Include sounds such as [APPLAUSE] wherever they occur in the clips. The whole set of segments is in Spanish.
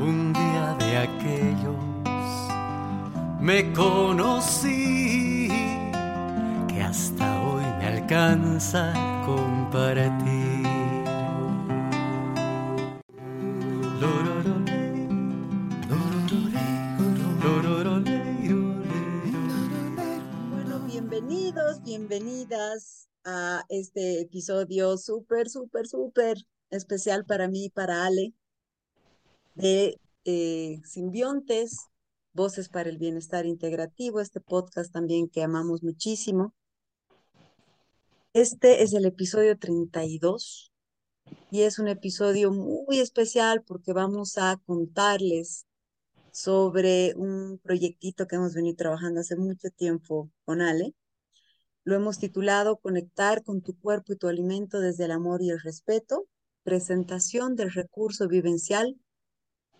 un día de aquellos me conocí que hasta hoy me alcanza compartir. Bueno, bienvenidos, bienvenidas a este episodio súper, súper, súper especial para mí para Ale de eh, Simbiontes, Voces para el Bienestar Integrativo, este podcast también que amamos muchísimo. Este es el episodio 32 y es un episodio muy especial porque vamos a contarles sobre un proyectito que hemos venido trabajando hace mucho tiempo con Ale. Lo hemos titulado Conectar con tu cuerpo y tu alimento desde el amor y el respeto, presentación del recurso vivencial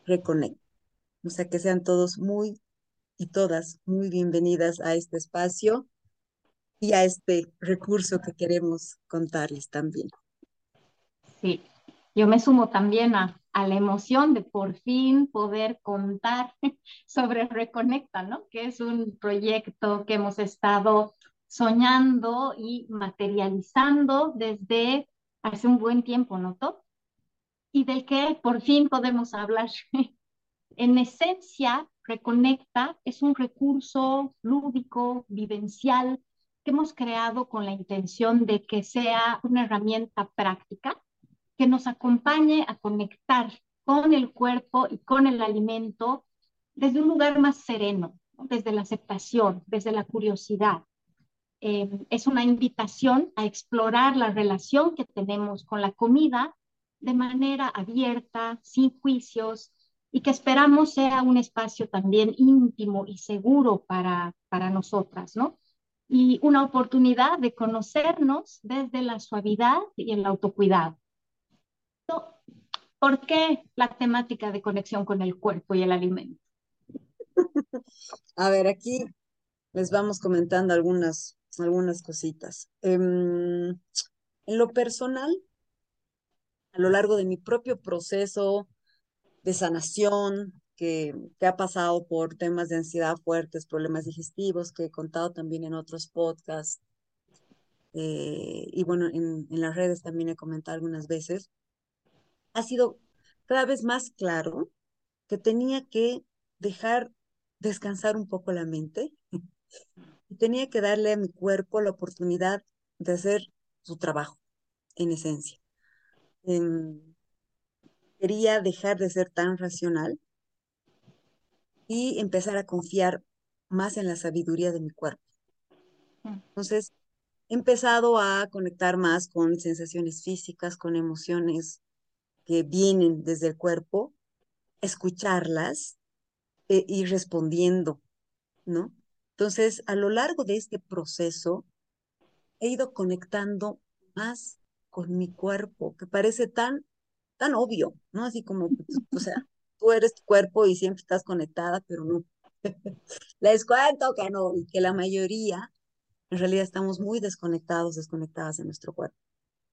Reconnect. O sea, que sean todos muy y todas muy bienvenidas a este espacio y a este recurso que queremos contarles también. Sí, yo me sumo también a, a la emoción de por fin poder contar [LAUGHS] sobre Reconecta, ¿no? Que es un proyecto que hemos estado soñando y materializando desde hace un buen tiempo, ¿no? Y del que por fin podemos hablar. [LAUGHS] en esencia, Reconecta es un recurso lúdico, vivencial, que hemos creado con la intención de que sea una herramienta práctica que nos acompañe a conectar con el cuerpo y con el alimento desde un lugar más sereno, desde la aceptación, desde la curiosidad. Eh, es una invitación a explorar la relación que tenemos con la comida de manera abierta, sin juicios, y que esperamos sea un espacio también íntimo y seguro para, para nosotras, ¿no? Y una oportunidad de conocernos desde la suavidad y el autocuidado. ¿Por qué la temática de conexión con el cuerpo y el alimento? [LAUGHS] A ver, aquí les vamos comentando algunas, algunas cositas. en lo personal, a lo largo de mi propio proceso de sanación, que, ha pasado por temas de ansiedad fuertes, problemas digestivos, que he contado también en otros podcasts. Eh, y bueno, en, en las redes también he comentado algunas veces, ha sido cada vez más claro que tenía que dejar descansar un poco la mente y tenía que darle a mi cuerpo la oportunidad de hacer su trabajo, en esencia. Quería dejar de ser tan racional y empezar a confiar más en la sabiduría de mi cuerpo. Mm. Entonces, he empezado a conectar más con sensaciones físicas, con emociones que vienen desde el cuerpo, escucharlas e ir respondiendo, ¿no? Entonces, a lo largo de este proceso, he ido conectando más con mi cuerpo, que parece tan, tan obvio, ¿no? Así como, pues, o sea, tú eres tu cuerpo y siempre estás conectada, pero no. [LAUGHS] Les cuento que no, y que la mayoría, en realidad, estamos muy desconectados, desconectadas de nuestro cuerpo.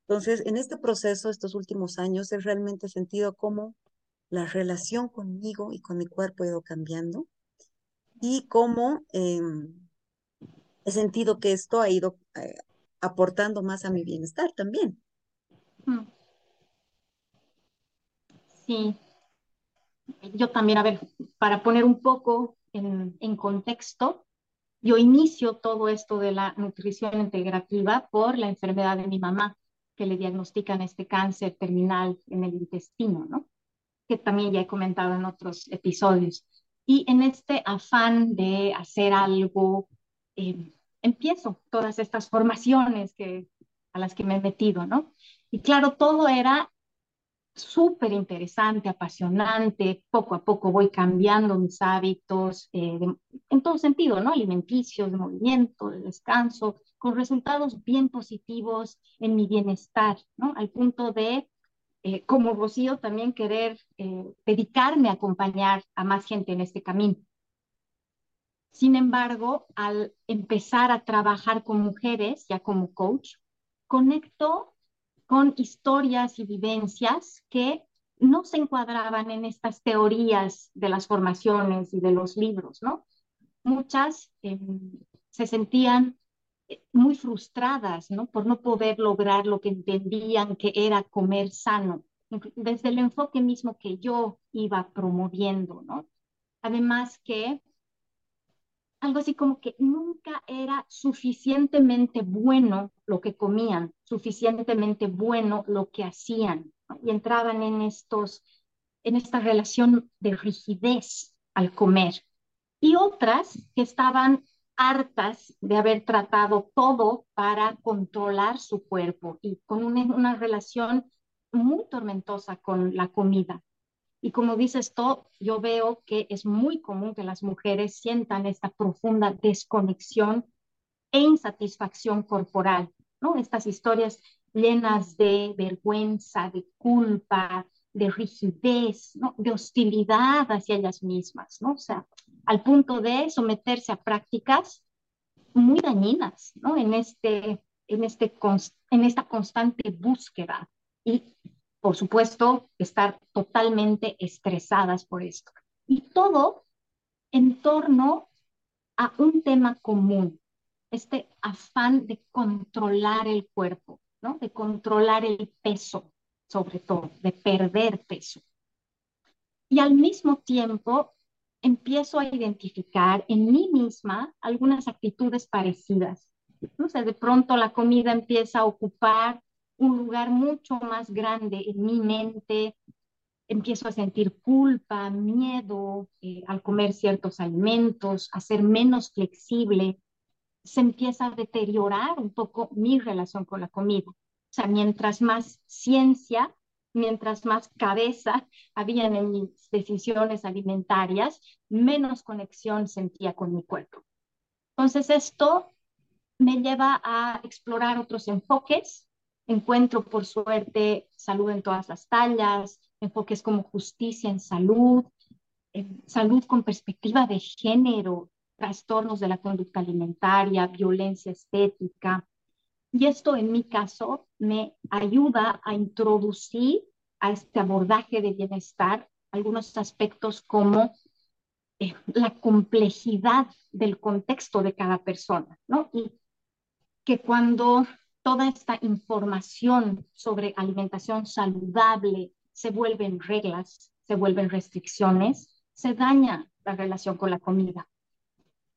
Entonces, en este proceso, estos últimos años, he realmente sentido cómo la relación conmigo y con mi cuerpo ha ido cambiando y cómo em, he sentido que esto ha ido eh, aportando más a mi bienestar también. Sí, yo también, a ver, para poner un poco en, en contexto, yo inicio todo esto de la nutrición integrativa por la enfermedad de mi mamá, que le diagnostican este cáncer terminal en el intestino, ¿no? Que también ya he comentado en otros episodios. Y en este afán de hacer algo, eh, empiezo todas estas formaciones que, a las que me he metido, ¿no? Y claro, todo era súper interesante, apasionante, poco a poco voy cambiando mis hábitos eh, en todo sentido, ¿no? Alimenticios, de movimiento, de descanso, con resultados bien positivos en mi bienestar, ¿no? Al punto de, eh, como Rocío, también querer eh, dedicarme a acompañar a más gente en este camino. Sin embargo, al empezar a trabajar con mujeres, ya como coach, conecto con historias y vivencias que no se encuadraban en estas teorías de las formaciones y de los libros, ¿no? Muchas em, se sentían eh, muy frustradas, ¿no? Por no poder lograr lo que entendían que era comer sano, desde el enfoque mismo que yo iba promoviendo, ¿no? Además que algo así como que nunca era suficientemente bueno lo que comían, suficientemente bueno lo que hacían, y entraban en estos, en esta relación de rigidez al comer. Y otras que estaban hartas de haber tratado todo para controlar su cuerpo y con una, relación muy tormentosa con la comida. Y como dices tú, yo veo que es muy común que las mujeres sientan esta profunda desconexión e insatisfacción corporal, ¿no? Estas historias llenas de vergüenza, de culpa, de rigidez, ¿no? de hostilidad hacia ellas mismas, ¿no? O sea, al punto de someterse a prácticas muy dañinas, ¿no? En, este, en, este, en esta constante búsqueda y, por supuesto, estar totalmente estresadas por esto. Y todo en torno a un tema común, este afán de controlar el cuerpo, ¿no? De controlar el peso, sobre todo, de perder peso. Y al mismo tiempo empiezo a identificar en mí misma algunas actitudes parecidas. ¿no? De pronto la comida empieza a ocupar un lugar mucho más grande en mi mente, empiezo a sentir culpa, miedo eh, al comer ciertos alimentos, a ser menos flexible, se empieza a deteriorar un poco mi relación con la comida. O sea, mientras más ciencia, mientras más cabeza [LAUGHS] había en mis decisiones alimentarias, menos conexión sentía con mi cuerpo. Entonces, esto me lleva a explorar otros enfoques. Encuentro, por suerte, salud en todas las tallas, enfoques como justicia en salud, salud con perspectiva de género, trastornos de la conducta alimentaria, violencia estética. Y esto en mi caso me ayuda a introducir a este abordaje de bienestar algunos aspectos como eh, la complejidad del contexto de cada persona, ¿no? Y que cuando toda esta información sobre alimentación saludable se vuelven reglas, se vuelven restricciones, se daña la relación con la comida.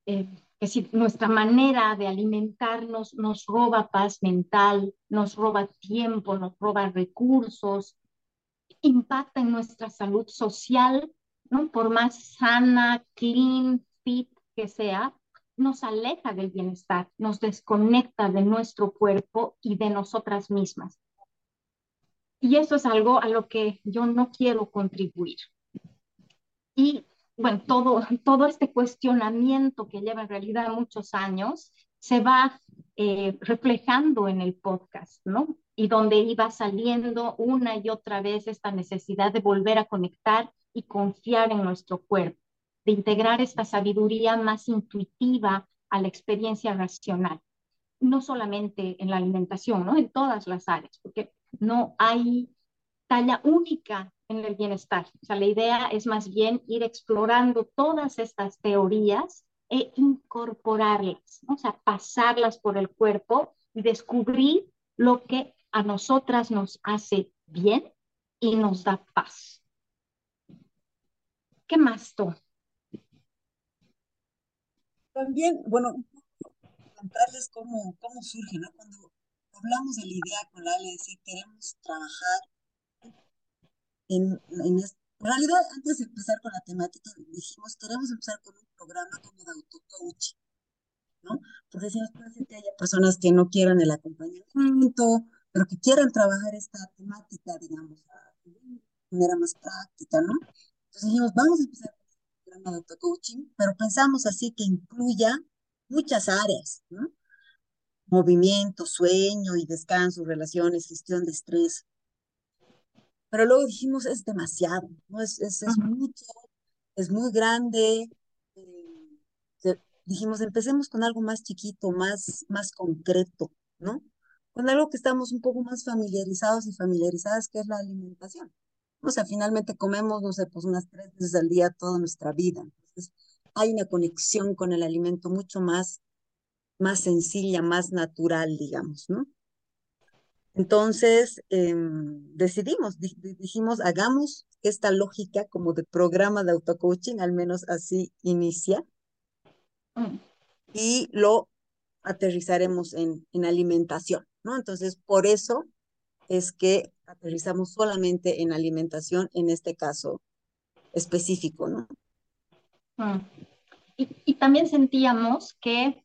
Eh, es decir, nuestra manera de alimentarnos nos roba paz mental, nos roba tiempo, nos roba recursos, impacta en nuestra salud social, ¿no? Por más sana, clean, fit que sea, nos aleja del bienestar, nos desconecta de nuestro cuerpo y de nosotras mismas. Y eso es algo a lo que yo no quiero contribuir. Y bueno, todo, todo este cuestionamiento que lleva en realidad muchos años se va eh, reflejando en el podcast, ¿no? Y donde iba saliendo una y otra vez esta necesidad de volver a conectar y confiar en nuestro cuerpo, de integrar esta sabiduría más intuitiva a la experiencia racional, no solamente en la alimentación, ¿no? En todas las áreas, porque no hay talla única en el bienestar. O sea, la idea es más bien ir explorando todas estas teorías e incorporarlas, o sea, pasarlas por el cuerpo y descubrir lo que a nosotras nos hace bien y nos da paz. ¿Qué más tú? También, bueno, contarles cómo, cómo surge, ¿no? Cuando hablamos de la idea con la decir, queremos trabajar en, en, realidad, antes de empezar con la temática, dijimos, queremos empezar con un programa como de auto-coaching, ¿no? Porque si nos puede ser que haya personas que no quieran el acompañamiento, pero que quieran trabajar esta temática, digamos, de manera más práctica, ¿no? Entonces dijimos, vamos a empezar programa de auto-coaching, pero pensamos así que incluya muchas áreas, ¿no? Movimiento, sueño y descanso, relaciones, gestión de estrés, pero luego dijimos, es demasiado, ¿no? Es, es, es mucho, es muy grande. Eh, dijimos, empecemos con algo más chiquito, más, más concreto, ¿no? Con algo que estamos un poco más familiarizados y familiarizadas, que es la alimentación. O sea, finalmente comemos, no sé, pues unas tres veces al día toda nuestra vida. Entonces, hay una conexión con el alimento mucho más, más sencilla, más natural, digamos, ¿no? Entonces, em, decidimos, dijimos, hagamos esta lógica como de programa de autocoaching, al menos así inicia, mm. y lo aterrizaremos en, en alimentación, ¿no? Entonces, por eso es que aterrizamos solamente en alimentación, en este caso específico, ¿no? Mm. Y, y, también sentíamos que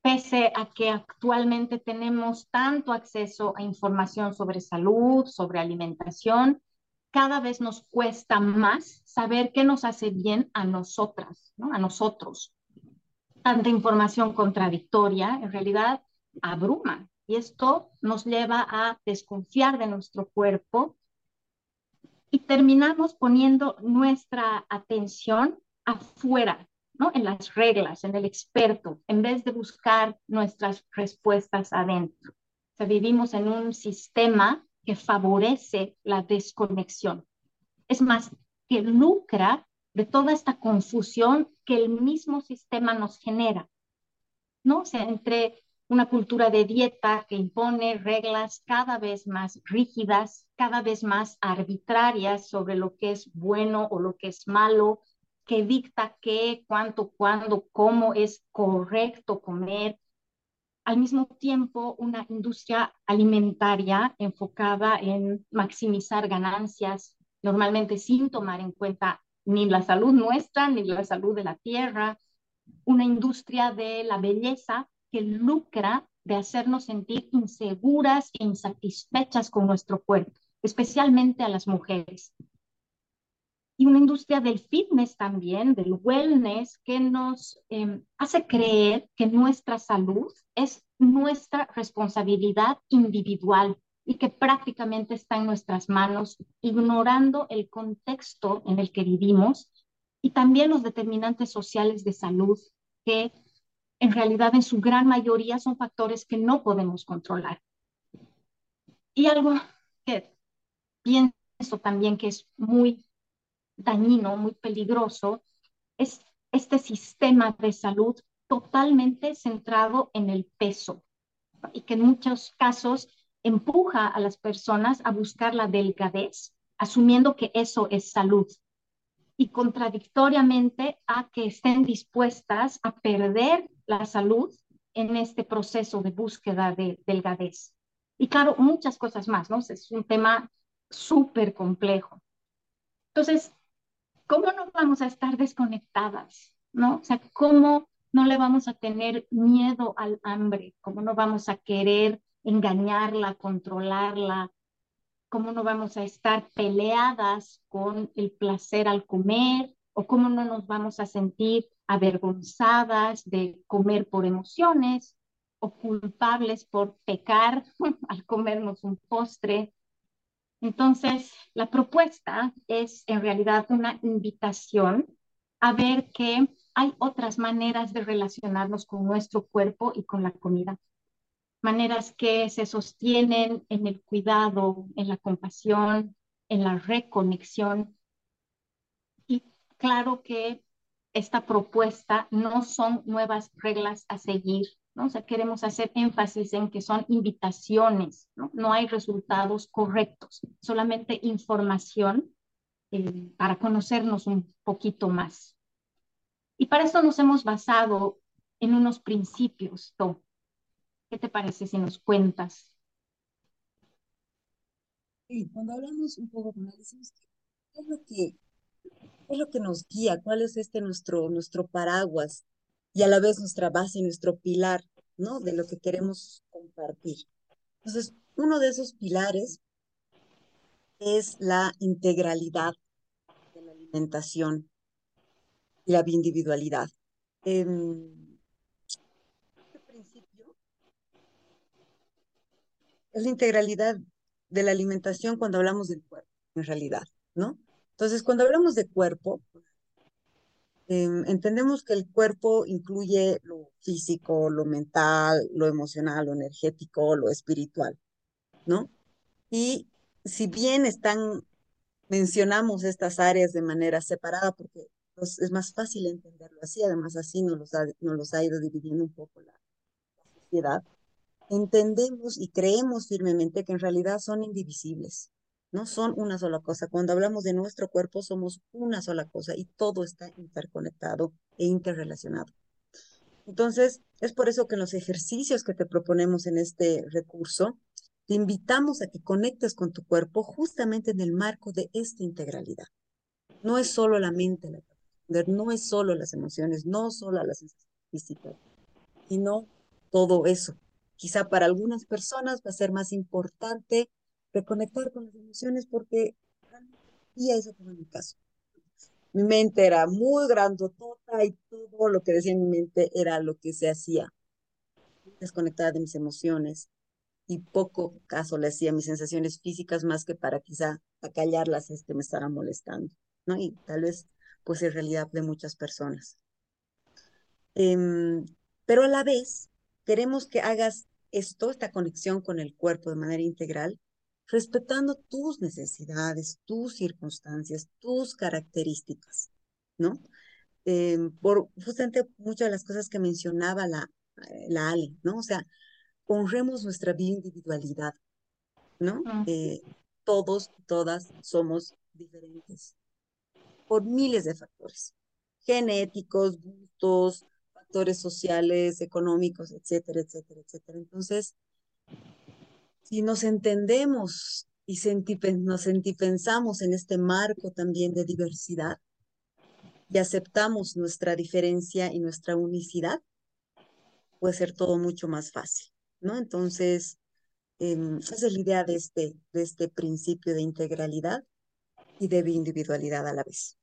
pese a que actualmente tenemos tanto acceso a información sobre salud, sobre alimentación, cada vez nos cuesta más saber qué nos hace bien a nosotras, ¿no? a nosotros. Tanta información contradictoria en realidad abruma y esto nos lleva a desconfiar de nuestro cuerpo y terminamos poniendo nuestra atención afuera, ¿no? En las reglas, en el experto, en vez de buscar nuestras respuestas adentro. O sea, vivimos en un sistema que favorece la desconexión. Es más, que lucra de toda esta confusión que el mismo sistema nos genera. ¿No? O sea, entre una cultura de dieta que impone reglas cada vez más rígidas, cada vez más arbitrarias sobre lo que es bueno o lo que es malo, que dicta qué, cuánto, cuándo, cómo es correcto comer. Al mismo tiempo, una industria alimentaria enfocada en maximizar ganancias, normalmente sin tomar en cuenta ni la salud nuestra ni la salud de la tierra. Una industria de la belleza que lucra de hacernos sentir inseguras e insatisfechas con nuestro cuerpo, especialmente a las mujeres. Y una industria del fitness también, del wellness, que nos em, hace creer que nuestra salud es nuestra responsabilidad individual y que prácticamente está en nuestras manos, ignorando el contexto en el que vivimos y también los determinantes sociales de salud, que en realidad en su gran mayoría son factores que no podemos controlar. Y algo que pienso también que es muy dañino, muy peligroso, es este sistema de salud totalmente centrado en el peso y que en muchos casos empuja a las personas a buscar la delgadez, asumiendo que eso es salud y contradictoriamente a que estén dispuestas a perder la salud en este proceso de búsqueda de delgadez. Y claro, muchas cosas más, ¿no? Es un tema súper complejo. Entonces, ¿cómo no vamos a estar desconectadas? ¿No? O sea, ¿cómo no le vamos a tener miedo al hambre? ¿Cómo no vamos a querer engañarla, controlarla? ¿Cómo no vamos a estar peleadas con el placer al comer? ¿O cómo no nos vamos a sentir avergonzadas de comer por emociones o culpables por pecar [LAUGHS] al comernos un postre? Entonces, la propuesta es en realidad una invitación a ver que hay otras maneras de relacionarnos con nuestro cuerpo y con la comida. Maneras que se sostienen en el cuidado, en la compasión, en la reconexión. Y claro que esta propuesta no son nuevas reglas a seguir, ¿no? O sea, queremos hacer énfasis en que son invitaciones, ¿no? No hay resultados correctos, solamente información eh, para conocernos un poquito más. Y para eso nos hemos basado en unos principios, To. ¿Qué te parece si nos cuentas? Sí, cuando hablamos un poco, decimos, ¿qué es lo que, es lo que nos guía? ¿Cuál es este nuestro, nuestro paraguas? y a la vez nuestra base, nuestro pilar, ¿no? De lo que queremos compartir. Entonces, uno de esos pilares es la integralidad de la alimentación y la individualidad. Em, este principio es la integralidad de la alimentación cuando hablamos del cuerpo, en realidad, ¿no? Entonces, cuando hablamos de cuerpo, Em, entendemos que el cuerpo incluye lo físico, lo mental, lo emocional, lo energético, lo espiritual, ¿no? Y si bien están mencionamos estas áreas de manera separada porque pues, es más fácil entenderlo así, además así nos los ha, nos los ha ido dividiendo un poco la, la sociedad, entendemos y creemos firmemente que en realidad son indivisibles, no son una sola cosa. Cuando hablamos de nuestro cuerpo somos una sola cosa y todo está interconectado e interrelacionado. Entonces, es por eso que en los ejercicios que te proponemos en este recurso, te invitamos a que conectes con tu cuerpo justamente en el marco de esta integralidad. No es solo la mente la no es solo las emociones, no solo las sensaciones físicas, sino todo eso. Quizá para algunas personas va a ser más importante reconectar con las emociones porque y eso fue mi caso. Mi mente era muy grandotota y todo lo que decía mi mente era lo que se hacía. Desconectada de mis emociones y poco caso le hacía a mis sensaciones físicas más que para quizá acallarlas es que me estaban molestando, ¿no? Y tal vez pues en realidad de muchas personas. Em, pero a la vez queremos que hagas esto, esta conexión con el cuerpo de manera integral, respetando tus necesidades, tus circunstancias, tus características, ¿no? Eh, por justamente muchas de las cosas que mencionaba la, la Ale, ¿no? O sea, honremos nuestra individualidad, ¿no? Eh, todos, todas somos diferentes por miles de factores, genéticos, gustos, factores sociales, económicos, etcétera, etcétera, etcétera. Entonces, si nos entendemos y nos sentipensamos en este marco también de diversidad y aceptamos nuestra diferencia y nuestra unicidad, puede ser todo mucho más fácil, ¿no? Entonces, em, esa es la idea de este, de este principio de integralidad y de individualidad a la vez.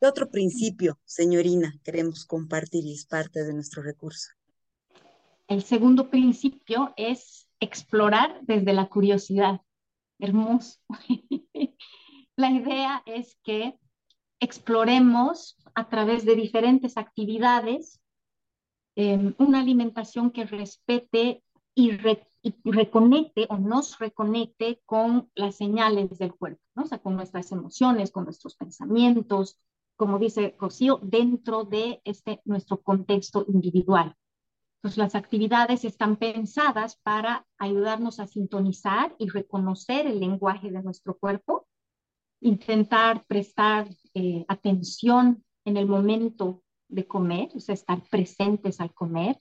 ¿Qué otro principio, señorina, queremos compartir y es parte de nuestro recurso? El segundo principio es explorar desde la curiosidad. Hermoso. [LAUGHS] la idea es que exploremos a través de diferentes actividades em, una alimentación que respete y, reconecte o nos reconecte con las señales del cuerpo, ¿no? o sea, con nuestras emociones, con nuestros pensamientos, como dice Rocío, dentro de este nuestro contexto individual. Entonces, las actividades están pensadas para ayudarnos a sintonizar y reconocer el lenguaje de nuestro cuerpo, intentar prestar eh, atención en el momento de comer, o sea, estar presentes al comer,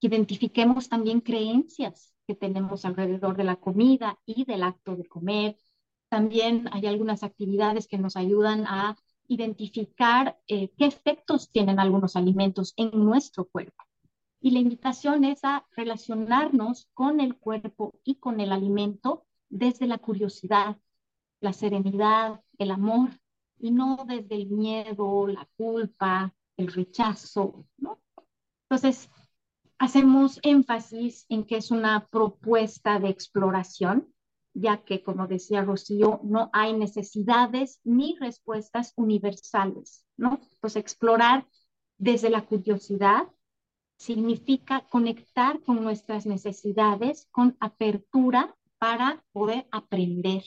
que identifiquemos también creencias que tenemos alrededor de la comida y del acto de comer. También hay algunas actividades que nos ayudan a identificar eh, qué efectos tienen algunos alimentos en nuestro cuerpo. Y la invitación es a relacionarnos con el cuerpo y con el alimento desde la curiosidad, la serenidad, el amor, y no desde el miedo, la culpa, el rechazo, ¿no? Entonces, hacemos énfasis en que es una propuesta de exploración, ya que, como decía Rocío, no hay necesidades ni respuestas universales, ¿no? Pues explorar desde la curiosidad significa conectar con nuestras necesidades con apertura para poder aprender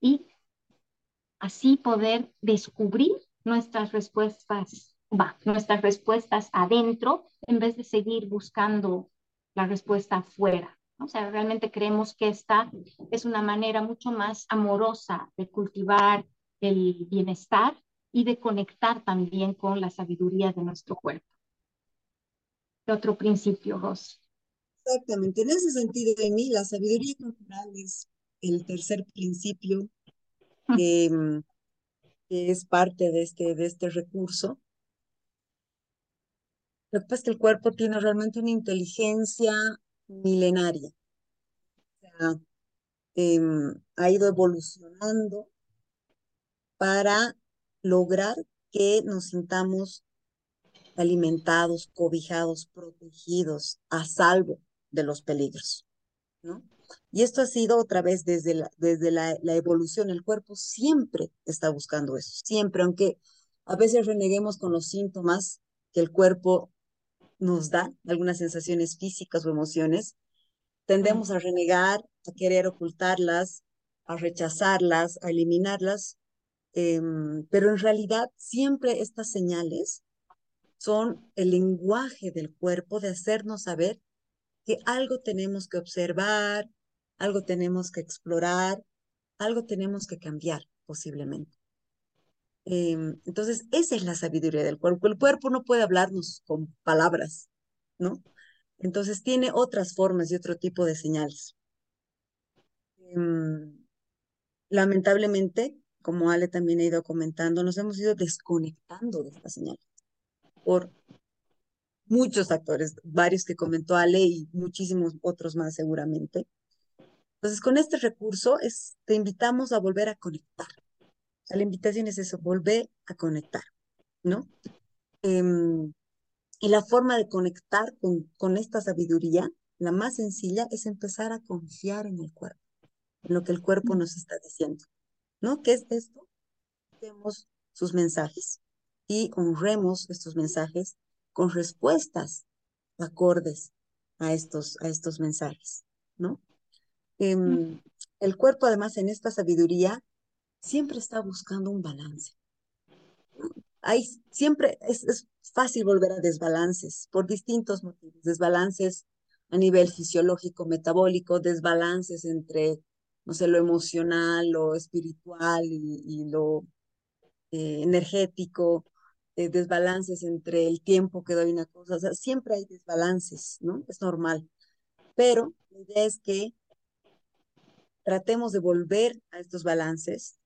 y así poder descubrir nuestras respuestas, va, nuestras respuestas adentro en vez de seguir buscando la respuesta afuera. O sea, realmente creemos que esta es una manera mucho más amorosa de cultivar el bienestar y de conectar también con la sabiduría de nuestro cuerpo otro principio, Ros. Exactamente, en ese sentido, de mí, la sabiduría cultural es el tercer principio que, mm, que, es parte de este, de este recurso. Lo que pasa es que el cuerpo tiene realmente una inteligencia milenaria. O sea, em, ha ido evolucionando para lograr que nos sintamos alimentados, cobijados, protegidos, a salvo de los peligros, ¿no? Y esto ha sido otra vez desde la, desde la, evolución. El cuerpo siempre está buscando eso, siempre, aunque a veces reneguemos con los síntomas que el cuerpo nos da, algunas sensaciones físicas o emociones, tendemos a renegar, a querer ocultarlas, a rechazarlas, a eliminarlas, em, pero en realidad siempre estas señales son el lenguaje del cuerpo de hacernos saber que algo tenemos que observar, algo tenemos que explorar, algo tenemos que cambiar posiblemente. Em, entonces, esa es la sabiduría del cuerpo. El cuerpo no puede hablarnos con palabras, ¿no? Entonces tiene otras formas y otro tipo de señales. Em, lamentablemente, como Ale también ha ido comentando, nos hemos ido desconectando de esta señal por muchos actores, varios que comentó Ale y muchísimos otros más seguramente. Entonces, con este recurso es, te invitamos a volver a conectar la invitación es eso, volver a conectar, ¿no? Em, y la forma de conectar con, con esta sabiduría, la más sencilla, es empezar a confiar en el cuerpo, en lo que el cuerpo nos está diciendo, ¿no? ¿Qué es esto? Tenemos sus mensajes y honremos estos mensajes con respuestas acordes a estos, a estos mensajes, ¿no? Em, el cuerpo, además, en esta sabiduría, siempre está buscando un balance. Hay, siempre es, es fácil volver a desbalances por distintos motivos, desbalances a nivel fisiológico, metabólico, desbalances entre, no sé, lo emocional, lo espiritual y, lo eh, energético, eh, desbalances entre el tiempo que doy una cosa, o sea, siempre hay desbalances, ¿no? Es normal. Pero la idea es que tratemos de volver a estos balances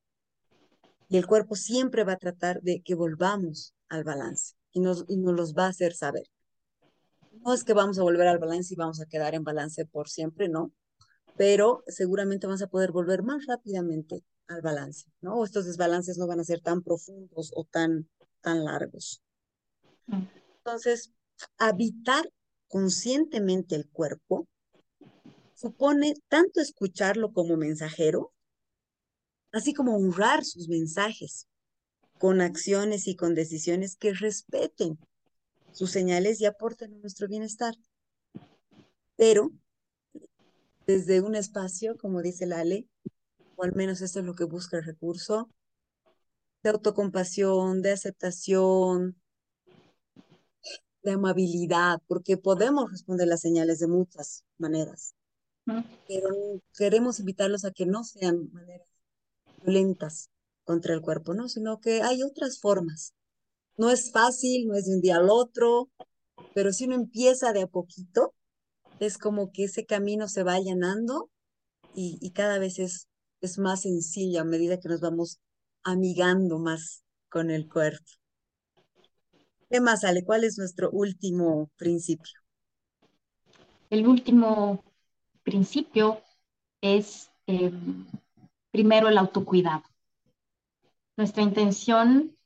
y el cuerpo siempre va a tratar de que volvamos al balance y nos, y nos los va a hacer saber. No es que vamos a volver al balance y vamos a quedar en balance por siempre, no, pero seguramente vamos a poder volver más rápidamente al balance, ¿no? O estos desbalances no van a ser tan profundos o tan, tan largos. Entonces, habitar conscientemente el cuerpo supone tanto escucharlo como mensajero, así como honrar sus mensajes con acciones y con decisiones que respeten sus señales y aporten a nuestro bienestar. Pero desde un espacio, como dice la ley, o al menos esto es lo que busca el recurso, de autocompasión, de aceptación, de amabilidad, porque podemos responder las señales de muchas maneras, pero queremos invitarlos a que no sean maneras violentas contra el cuerpo, ¿no? Sino que hay otras formas. No es fácil, no es de un día al otro, pero si uno empieza de a poquito, es como que ese camino se va allanando y, y cada vez es, es más sencillo a medida que nos vamos amigando más con el cuerpo. ¿Qué más, Ale? ¿Cuál es nuestro último principio? El último principio es em, primero el autocuidado. Nuestra intención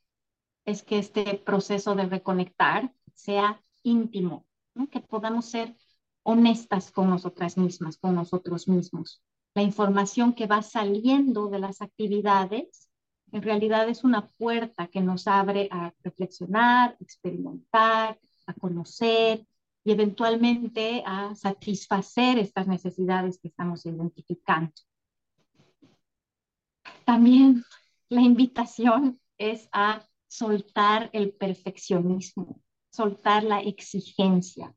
es que este proceso de reconectar sea íntimo, que podamos ser honestas con nosotras mismas, con nosotros mismos. La información que va saliendo de las actividades en realidad es una puerta que nos abre a reflexionar, experimentar, a conocer y eventualmente a satisfacer estas necesidades que estamos identificando. También la invitación es a soltar el perfeccionismo, soltar la exigencia.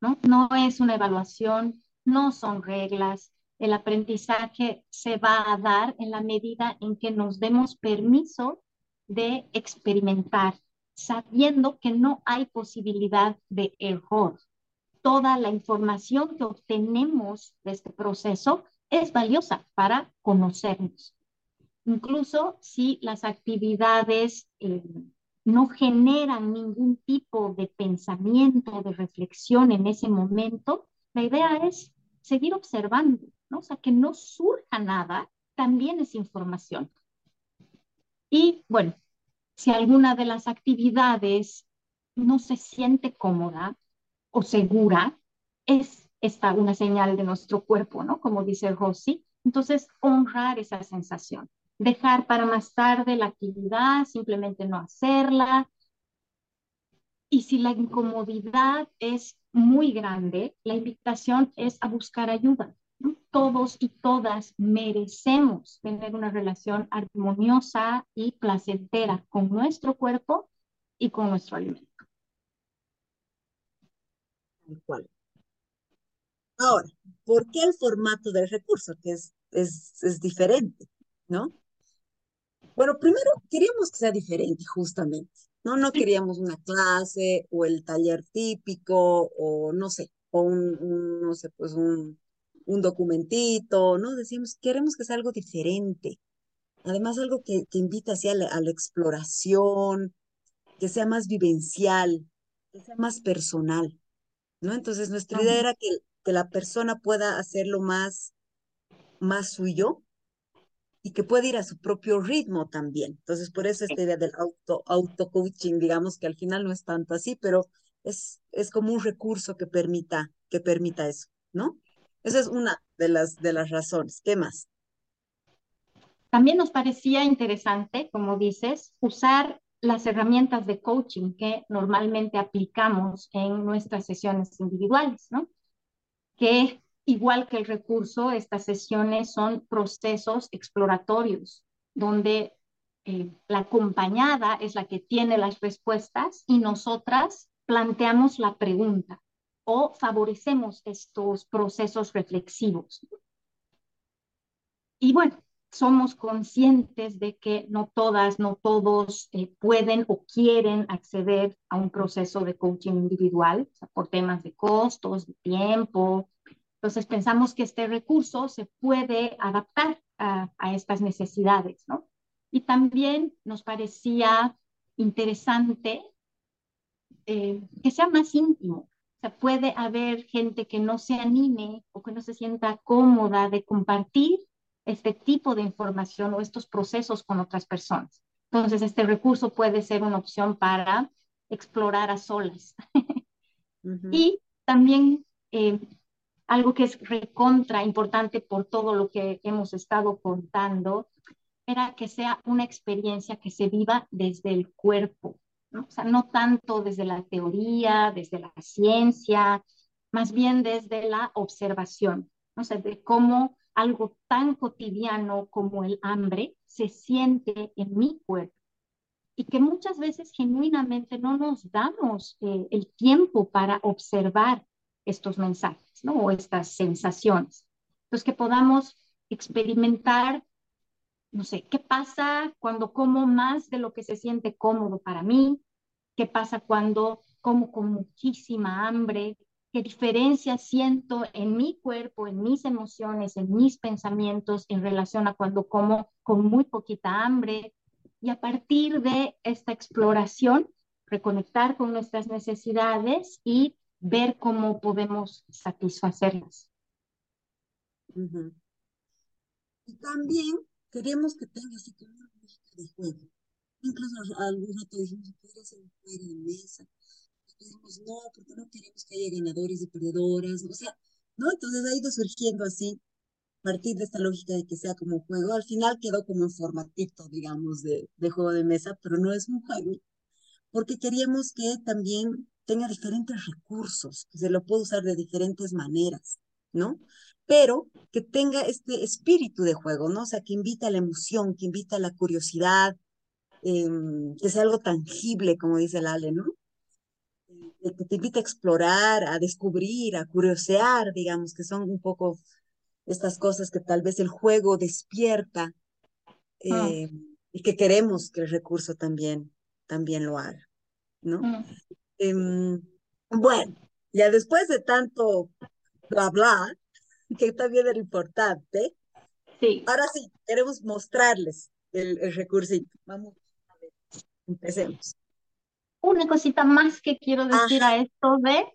¿no? no es una evaluación, no son reglas. El aprendizaje se va a dar en la medida en que nos demos permiso de experimentar, sabiendo que no hay posibilidad de error. Toda la información que obtenemos de este proceso es valiosa para conocernos incluso si las actividades eh, no generan ningún tipo de pensamiento, de reflexión en ese momento, la idea es seguir observando, ¿no? O sea, que no surja nada, también es información. Y bueno, si alguna de las actividades no se siente cómoda o segura, es esta una señal de nuestro cuerpo, ¿no? Como dice Rossi. Entonces, honrar esa sensación dejar para más tarde la actividad, simplemente no hacerla. Y si la incomodidad es muy grande, la invitación es a buscar ayuda, Todos y todas merecemos tener una relación armoniosa y placentera con nuestro cuerpo y con nuestro alimento. Ahora, ¿por qué el formato del recurso? Que es, es, es diferente, ¿no? Bueno, primero queríamos que sea diferente, justamente. No, no queríamos una clase o el taller típico o no sé, o un, no sé, pues un, un documentito, ¿no? Decíamos, queremos que sea algo diferente. Además, algo que, que invita hacia la, a la exploración, que sea más vivencial, que sea más personal, ¿no? Entonces, nuestra idea era que, que la persona pueda hacerlo más, más suyo y que puede ir a su propio ritmo también. Entonces, por eso esta idea del auto, auto coaching, digamos que al final no es tanto así, pero es, es como un recurso que permita, que permita eso, ¿no? Esa es una de las, de las razones. ¿Qué más? También nos parecía interesante, como dices, usar las herramientas de coaching que normalmente aplicamos en nuestras sesiones individuales, ¿no? Que igual que el recurso, estas sesiones son procesos exploratorios, donde eh, la acompañada es la que tiene las respuestas y nosotras planteamos la pregunta o favorecemos estos procesos reflexivos. Y bueno, somos conscientes de que no todas, no todos eh, pueden o quieren acceder a un proceso de coaching individual por temas de costos, de tiempo, entonces pensamos que este recurso se puede adaptar a, estas necesidades, ¿no? Y también nos parecía interesante eh, que sea más íntimo. O sea, puede haber gente que no se anime o que no se sienta cómoda de compartir este tipo de información o estos procesos con otras personas. Entonces, este recurso puede ser una opción para explorar a solas. Y también eh, algo que es recontra importante por todo lo que hemos estado contando, era que sea una experiencia que se viva desde el cuerpo, ¿no? o sea, no tanto desde la teoría, desde la ciencia, más bien desde la observación, o sea, de cómo algo tan cotidiano como el hambre se siente en mi cuerpo y que muchas veces genuinamente no nos damos eh, el tiempo para observar estos mensajes, ¿no? O estas sensaciones. Entonces, que podamos experimentar, no sé, qué pasa cuando como más de lo que se siente cómodo para mí, qué pasa cuando como con muchísima hambre, qué diferencia siento en mi cuerpo, en mis emociones, en mis pensamientos en relación a cuando como con muy poquita hambre. Y a partir de esta exploración, reconectar con nuestras necesidades y ver cómo podemos satisfacerlas. Y también queremos que tenga así como una lógica de juego. Incluso algún rato dijimos, podría ser un juego de mesa. Dijimos, no, porque no queremos que haya ganadores y perdedoras. O sea, ¿no? Entonces ha ido surgiendo así, a partir de esta lógica de que sea como juego. Al final quedó como un formatito, digamos, de, de juego de mesa, pero no es un juego, porque queríamos que también tenga diferentes recursos, que se lo pueda usar de diferentes maneras, ¿no? Pero que tenga este espíritu de juego, ¿no? O sea, que invita a la emoción, que invita a la curiosidad, em, que sea algo tangible, como dice el Ale, ¿no? Eh, que te invita a explorar, a descubrir, a curiosear, digamos, que son un poco estas cosas que tal vez el juego despierta ah. eh, y que queremos que el recurso también, también lo haga, ¿no? Mm. Em, bueno, ya después de tanto bla bla, [LAUGHS] que también era importante, sí. ahora sí, queremos mostrarles el, el recursito. Vamos a ver, empecemos. Una cosita más que quiero decir a esto de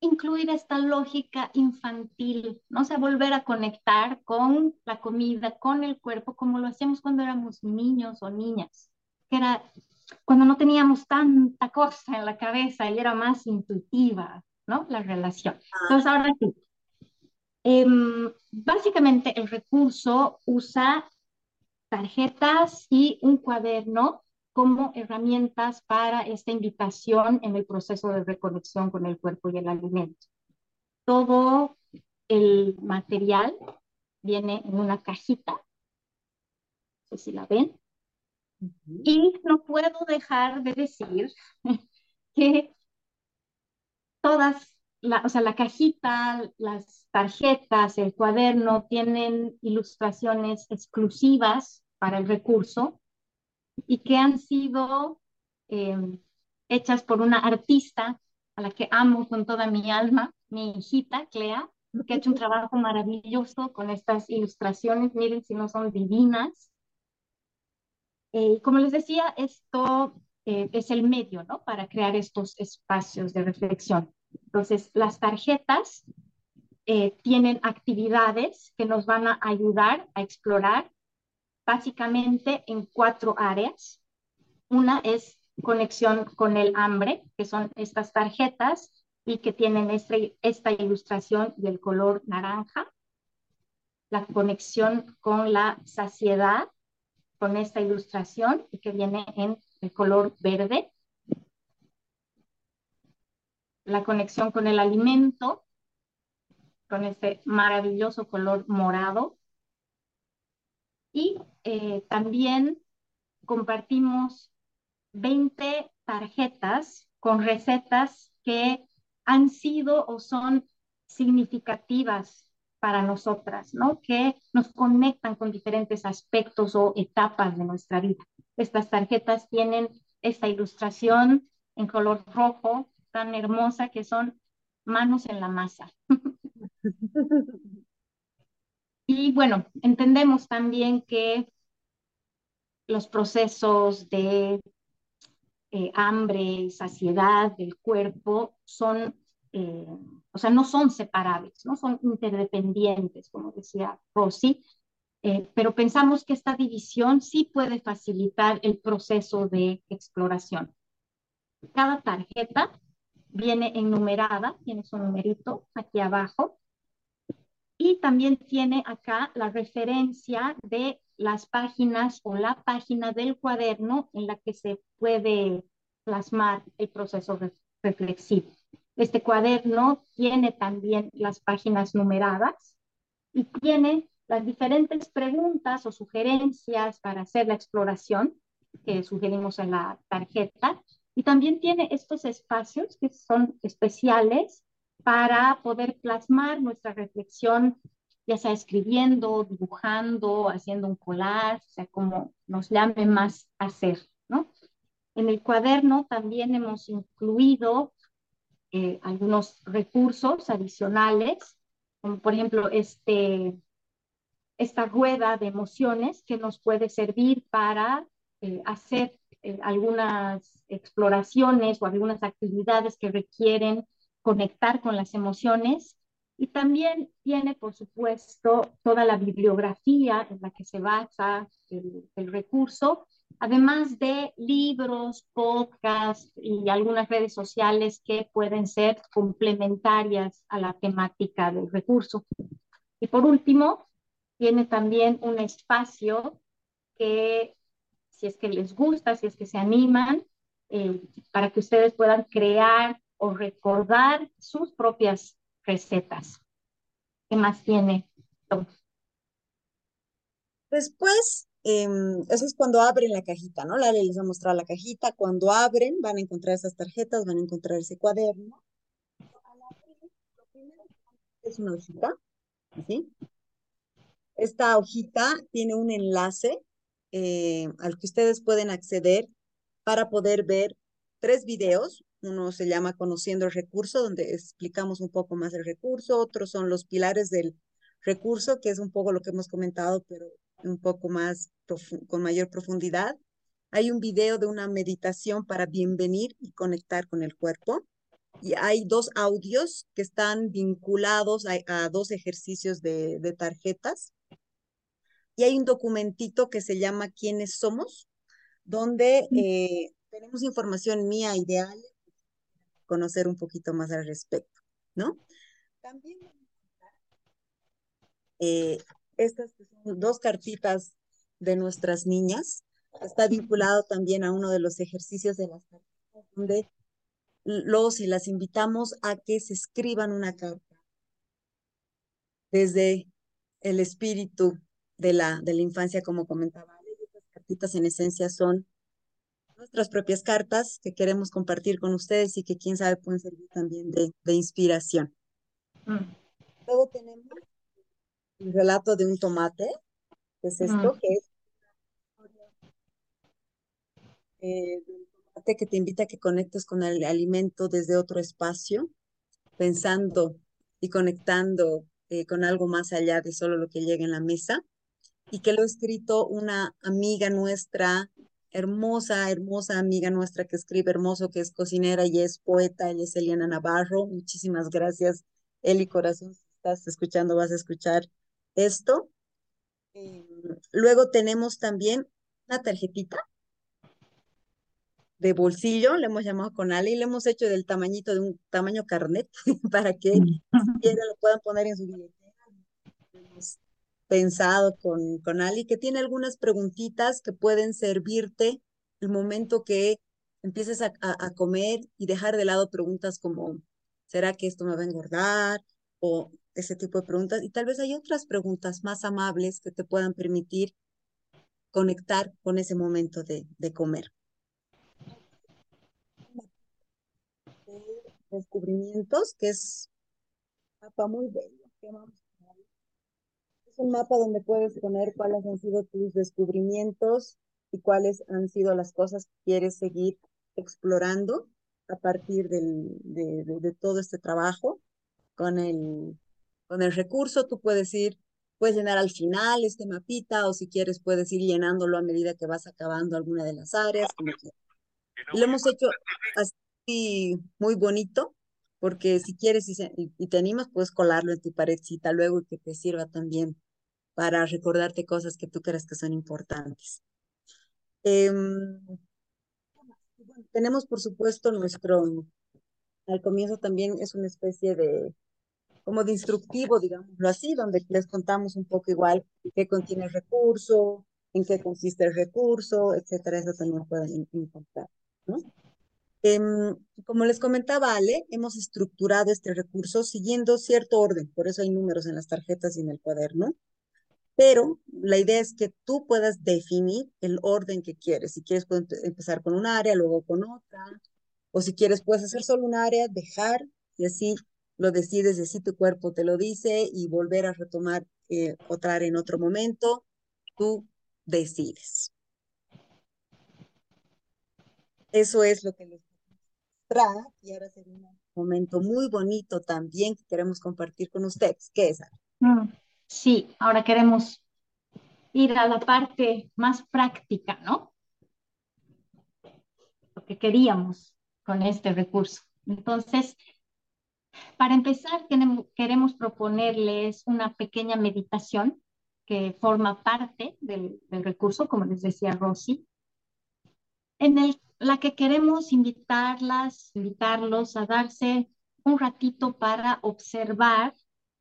incluir esta lógica infantil, ¿no? O sea, volver a conectar con la comida, con el cuerpo, como lo hacíamos cuando éramos niños o niñas, que era cuando no teníamos tanta cosa en la cabeza y era más intuitiva, ¿no? La relación. Entonces, ahora sí. Em, básicamente el recurso usa tarjetas y un cuaderno como herramientas para esta invitación en el proceso de reconexión con el cuerpo y el alimento. Todo el material viene en una cajita, no sé si la ven, y no puedo dejar de decir [LAUGHS] que todas, la, o sea, la cajita, las tarjetas, el cuaderno tienen ilustraciones exclusivas para el recurso y que han sido eh, hechas por una artista a la que amo con toda mi alma, mi hijita Clea, que ha hecho un trabajo maravilloso con estas ilustraciones. Miren si no son divinas. Eh, como les decía, esto eh, es el medio, ¿no? Para crear estos espacios de reflexión. Entonces, las tarjetas eh, tienen actividades que nos van a ayudar a explorar básicamente en cuatro áreas. Una es conexión con el hambre, que son estas tarjetas y que tienen este, esta ilustración del color naranja. La conexión con la saciedad, con esta ilustración y que viene en el color verde. La conexión con el alimento, con este maravilloso color morado. Y eh, también compartimos 20 tarjetas con recetas que han sido o son significativas para nosotras, ¿no? Que nos conectan con diferentes aspectos o etapas de nuestra vida. Estas tarjetas tienen esta ilustración en color rojo tan hermosa que son manos en la masa. [LAUGHS] y bueno, entendemos también que los procesos de eh, hambre y saciedad del cuerpo son, eh, o sea, no son separables, no son interdependientes, como decía Rosy, eh, pero pensamos que esta división sí puede facilitar el proceso de exploración. Cada tarjeta viene enumerada, tiene su numerito aquí abajo, y también tiene acá la referencia de las páginas o la página del cuaderno en la que se puede plasmar el proceso reflexivo. Este cuaderno tiene también las páginas numeradas y tiene las diferentes preguntas o sugerencias para hacer la exploración que sugerimos en la tarjeta. Y también tiene estos espacios que son especiales para poder plasmar nuestra reflexión ya sea escribiendo, dibujando, haciendo un collage, o sea, como nos llame más hacer, ¿no? En el cuaderno también hemos incluido eh, algunos recursos adicionales, como por ejemplo este, esta rueda de emociones que nos puede servir para eh, hacer eh, algunas exploraciones o algunas actividades que requieren conectar con las emociones y también tiene, por supuesto, toda la bibliografía en la que se basa el, recurso, además de libros, podcasts y algunas redes sociales que pueden ser complementarias a la temática del recurso. Y por último, tiene también un espacio que, si es que les gusta, si es que se animan, eh, para que ustedes puedan crear o recordar sus propias recetas. ¿Qué más tiene? Después, em, eso es cuando abren la cajita, ¿no? Lale les va a mostrar la cajita. Cuando abren, van a encontrar esas tarjetas, van a encontrar ese cuaderno. Es una hojita, ¿sí? Esta hojita tiene un enlace eh, al que ustedes pueden acceder para poder ver tres videos, uno se llama Conociendo el recurso, donde explicamos un poco más el recurso. Otros son los pilares del recurso, que es un poco lo que hemos comentado, pero un poco más con mayor profundidad. Hay un video de una meditación para bienvenir y conectar con el cuerpo. Y hay dos audios que están vinculados a, dos ejercicios de, tarjetas. Y hay un documentito que se llama ¿Quiénes somos? donde eh, tenemos información mía ideal conocer un poquito más al respecto, ¿no? También eh, estas son dos cartitas de nuestras niñas. Está vinculado también a uno de los ejercicios de las cartitas, donde los y las invitamos a que se escriban una carta desde el espíritu de la, de la infancia, como comentaba. Estas cartitas en esencia son nuestras propias cartas que queremos compartir con ustedes y que quién sabe pueden servir también de, de inspiración. Mm. Luego tenemos el relato de un tomate, que es esto, mm. que es eh, tomate que te invita a que conectes con el alimento desde otro espacio, pensando y conectando eh, con algo más allá de solo lo que llega en la mesa, y que lo ha escrito una amiga nuestra, hermosa, hermosa amiga nuestra que escribe hermoso, que es cocinera y es poeta, ella es Eliana Navarro. Muchísimas gracias, Eli Corazón, si estás escuchando, vas a escuchar esto. Em, luego tenemos también una tarjetita de bolsillo, le hemos llamado con Ale y le hemos hecho del tamañito de un tamaño carnet [LAUGHS] para que si quieren lo puedan poner en su billetera. Pensado con, con Ali que tiene algunas preguntitas que pueden servirte el momento que empieces a, a, comer y dejar de lado preguntas como, ¿será que esto me va a engordar? O ese tipo de preguntas. Y tal vez hay otras preguntas más amables que te puedan permitir conectar con ese momento de, de comer. descubrimientos, que es un mapa muy bello. Es un mapa donde puedes poner cuáles han sido tus descubrimientos y cuáles han sido las cosas que quieres seguir explorando a partir del, de, de, todo este trabajo. Con el, con el recurso tú puedes ir, puedes llenar al final este mapita o si quieres puedes ir llenándolo a medida que vas acabando alguna de las áreas. lo hemos hecho así muy bonito, porque si quieres y, te animas, puedes colarlo en tu paredcita luego y que te sirva también para recordarte cosas que tú creas que son importantes. Em, tenemos, por supuesto, nuestro, al comienzo también es una especie de, como de instructivo, digámoslo así, donde les contamos un poco igual qué contiene el recurso, en qué consiste el recurso, etcétera, eso también pueden encontrar, ¿no? Em, como les comentaba Ale, hemos estructurado este recurso siguiendo cierto orden, por eso hay números en las tarjetas y en el cuaderno, pero la idea es que tú puedas definir el orden que quieres. Si quieres, puedes empezar con un área, luego con otra, o si quieres, puedes hacer solo un área, dejar, y así lo decides, así tu cuerpo te lo dice, y volver a retomar eh, otra área en otro momento, tú decides. Eso es lo que les y ahora sería un momento muy bonito también que queremos compartir con ustedes. ¿Qué es? Mm, sí, ahora queremos ir a la parte más práctica, ¿no? Lo que queríamos con este recurso. Entonces, para empezar, queremos proponerles una pequeña meditación que forma parte del, del recurso, como les decía Rosy, en el la que queremos invitarlas, invitarlos a darse un ratito para observar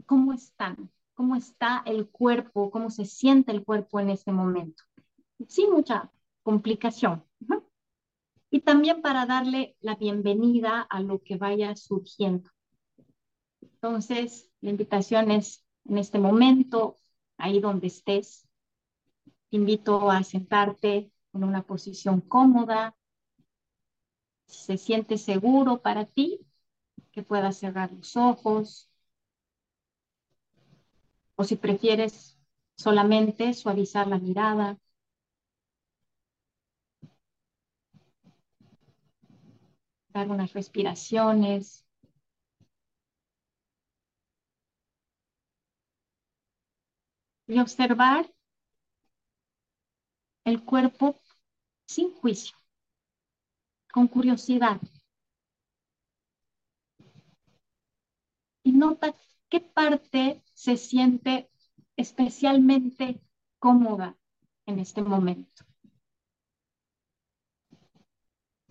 cómo están, cómo está el cuerpo, cómo se siente el cuerpo en este momento, sin mucha complicación. Y también para darle la bienvenida a lo que vaya surgiendo. Entonces, la invitación es en este momento, ahí donde estés, te invito a sentarte en una posición cómoda, se siente seguro para ti, que puedas cerrar los ojos. O si prefieres solamente suavizar la mirada. Dar unas respiraciones. Y observar el cuerpo sin juicio con curiosidad. Y nota qué parte se siente especialmente cómoda en este momento.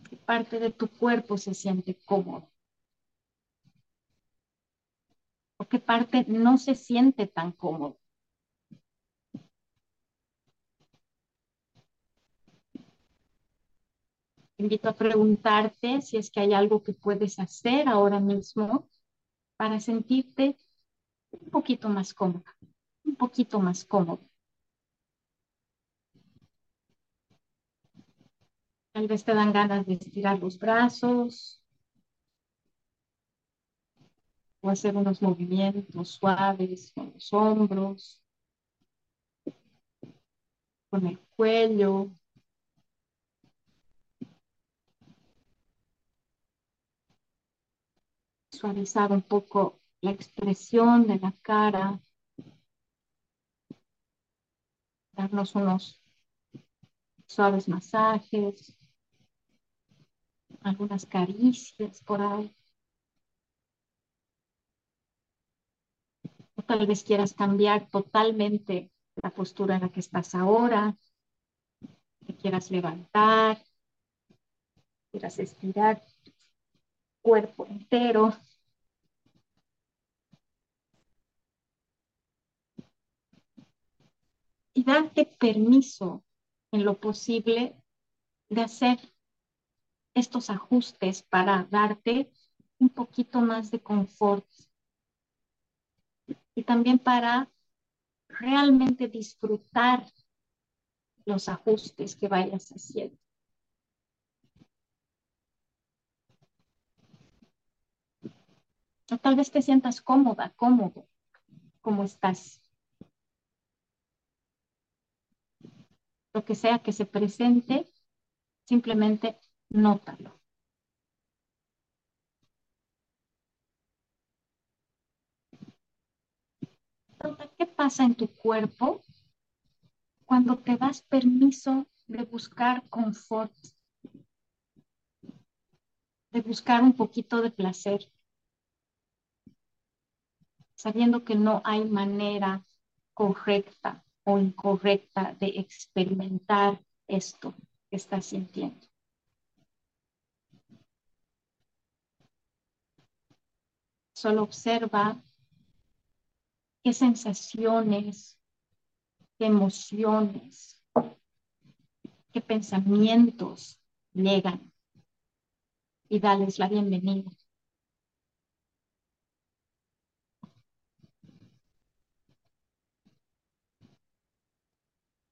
¿Qué parte de tu cuerpo se siente cómodo? ¿O qué parte no se siente tan cómodo? Invito a preguntarte si es que hay algo que puedes hacer ahora mismo para sentirte un poquito más cómoda, un poquito más cómodo. Tal vez te dan ganas de estirar los brazos o hacer unos movimientos suaves con los hombros, con el cuello. Suavizar un poco la expresión de la cara. Darnos unos suaves masajes algunas caricias por ahí. O tal vez quieras cambiar totalmente la postura en la que estás ahora, te quieras levantar, quieras estirar cuerpo entero. Y darte permiso en lo posible de hacer estos ajustes para darte un poquito más de confort y también para realmente disfrutar los ajustes que vayas haciendo. O tal vez te sientas cómoda, cómodo, como estás. Lo que sea que se presente, simplemente Nótalo. ¿Qué pasa en tu cuerpo cuando te das permiso de buscar confort, de buscar un poquito de placer, sabiendo que no hay manera correcta o incorrecta de experimentar esto que estás sintiendo? Solo observa qué sensaciones, qué emociones, qué pensamientos llegan y dales la bienvenida.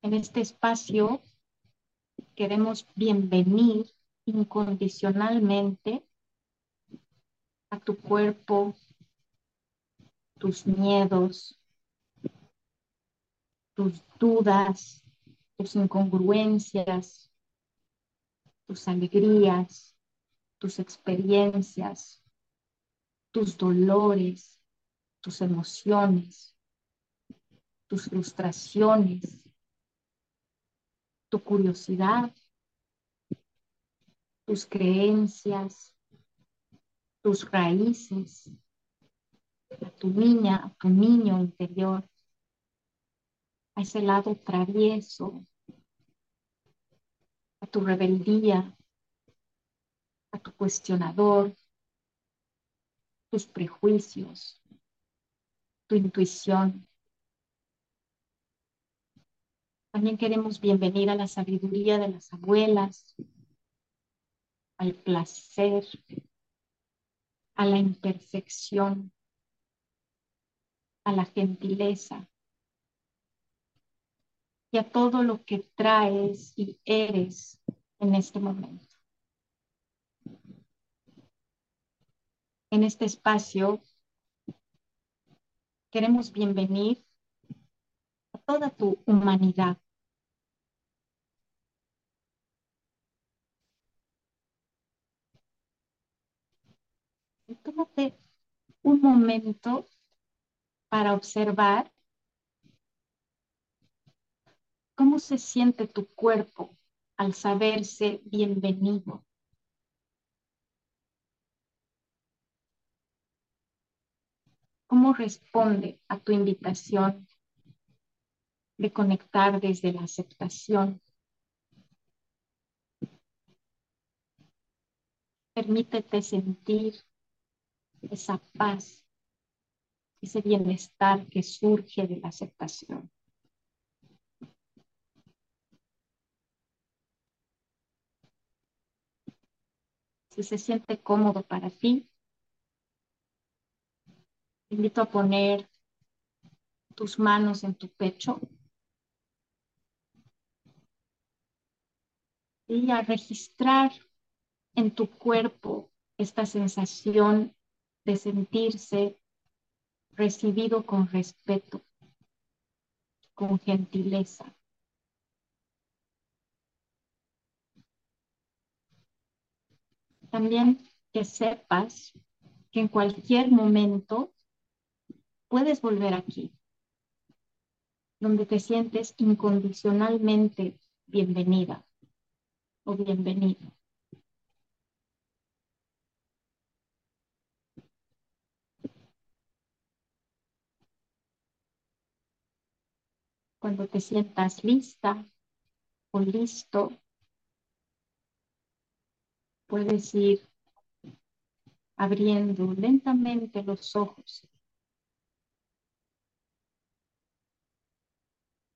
En este espacio queremos bienvenir incondicionalmente a tu cuerpo, tus miedos, tus dudas, tus incongruencias, tus alegrías, tus experiencias, tus dolores, tus emociones, tus frustraciones, tu curiosidad, tus creencias, tus raíces, a tu niña, a tu niño interior, a ese lado travieso, a tu rebeldía, a tu cuestionador, tus prejuicios, tu intuición. También queremos bienvenir a la sabiduría de las abuelas, al placer, a la imperfección, a la gentileza y a todo lo que traes y eres en este momento. En este espacio queremos bienvenir toda tu humanidad. tómate un momento para observar cómo se siente tu cuerpo al saberse bienvenido. ¿Cómo responde a tu invitación de conectar desde la aceptación? Permítete sentir esa paz, ese bienestar que surge de la aceptación. Si se siente cómodo para ti, te invito a poner tus manos en tu pecho y a registrar en tu cuerpo esta sensación de sentirse recibido con respeto, con gentileza. También que sepas que en cualquier momento puedes volver aquí, donde te sientes incondicionalmente bienvenida o bienvenido. Cuando te sientas lista o listo, puedes ir abriendo lentamente los ojos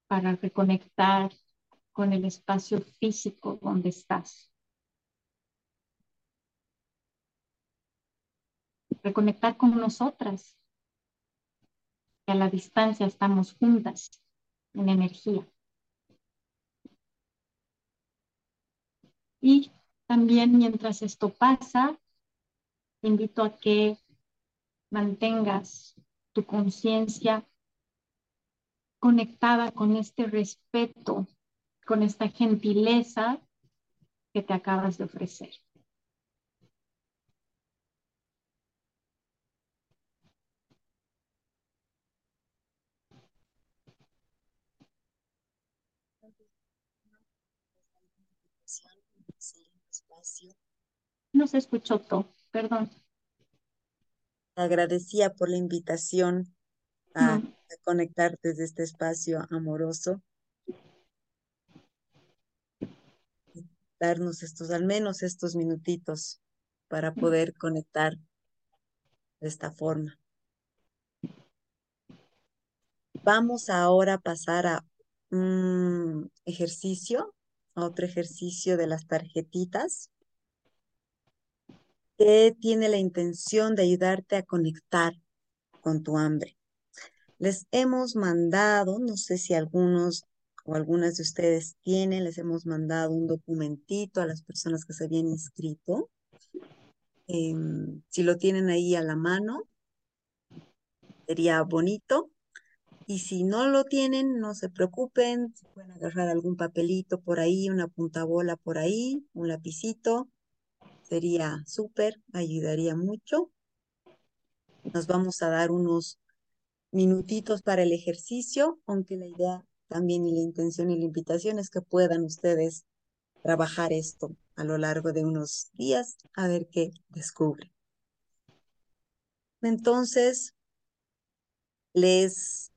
para reconectar con el espacio físico donde estás. Reconectar con nosotras, que a la distancia estamos juntas en energía. Y también mientras esto pasa, te invito a que mantengas tu conciencia conectada con este respeto, con esta gentileza que te acabas de ofrecer. No se escuchó todo, perdón. Agradecía por la invitación a, conectar desde este espacio amoroso. Darnos estos, al menos estos minutitos para poder conectar de esta forma. Vamos ahora a pasar a un ejercicio, a otro ejercicio de las tarjetitas que tiene la intención de ayudarte a conectar con tu hambre. Les hemos mandado, no sé si algunos o algunas de ustedes tienen, les hemos mandado un documentito a las personas que se habían inscrito. Em, si lo tienen ahí a la mano, sería bonito. Y si no lo tienen, no se preocupen, pueden agarrar algún papelito por ahí, una puntabola por ahí, un lapicito, sería súper, ayudaría mucho. Nos vamos a dar unos minutitos para el ejercicio, aunque la idea también y la intención y la invitación es que puedan ustedes trabajar esto a lo largo de unos días a ver qué descubren. Entonces, les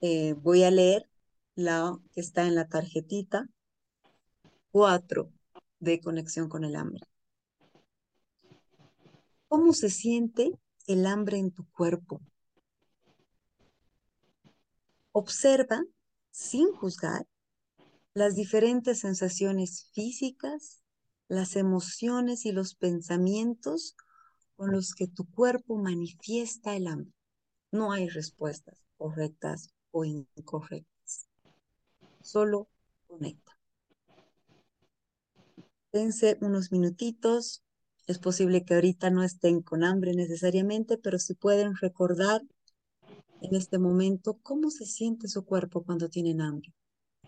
eh, voy a leer la que está en la tarjetita. Cuatro de conexión con el hambre. ¿Cómo se siente el hambre en tu cuerpo? Observa, sin juzgar, las diferentes sensaciones físicas, las emociones y los pensamientos con los que tu cuerpo manifiesta el hambre. No hay respuestas correctas o incorrectas. Solo conecta. Dense unos minutitos es posible que ahorita no estén con hambre necesariamente, pero si pueden recordar en este momento cómo se siente su cuerpo cuando tienen hambre.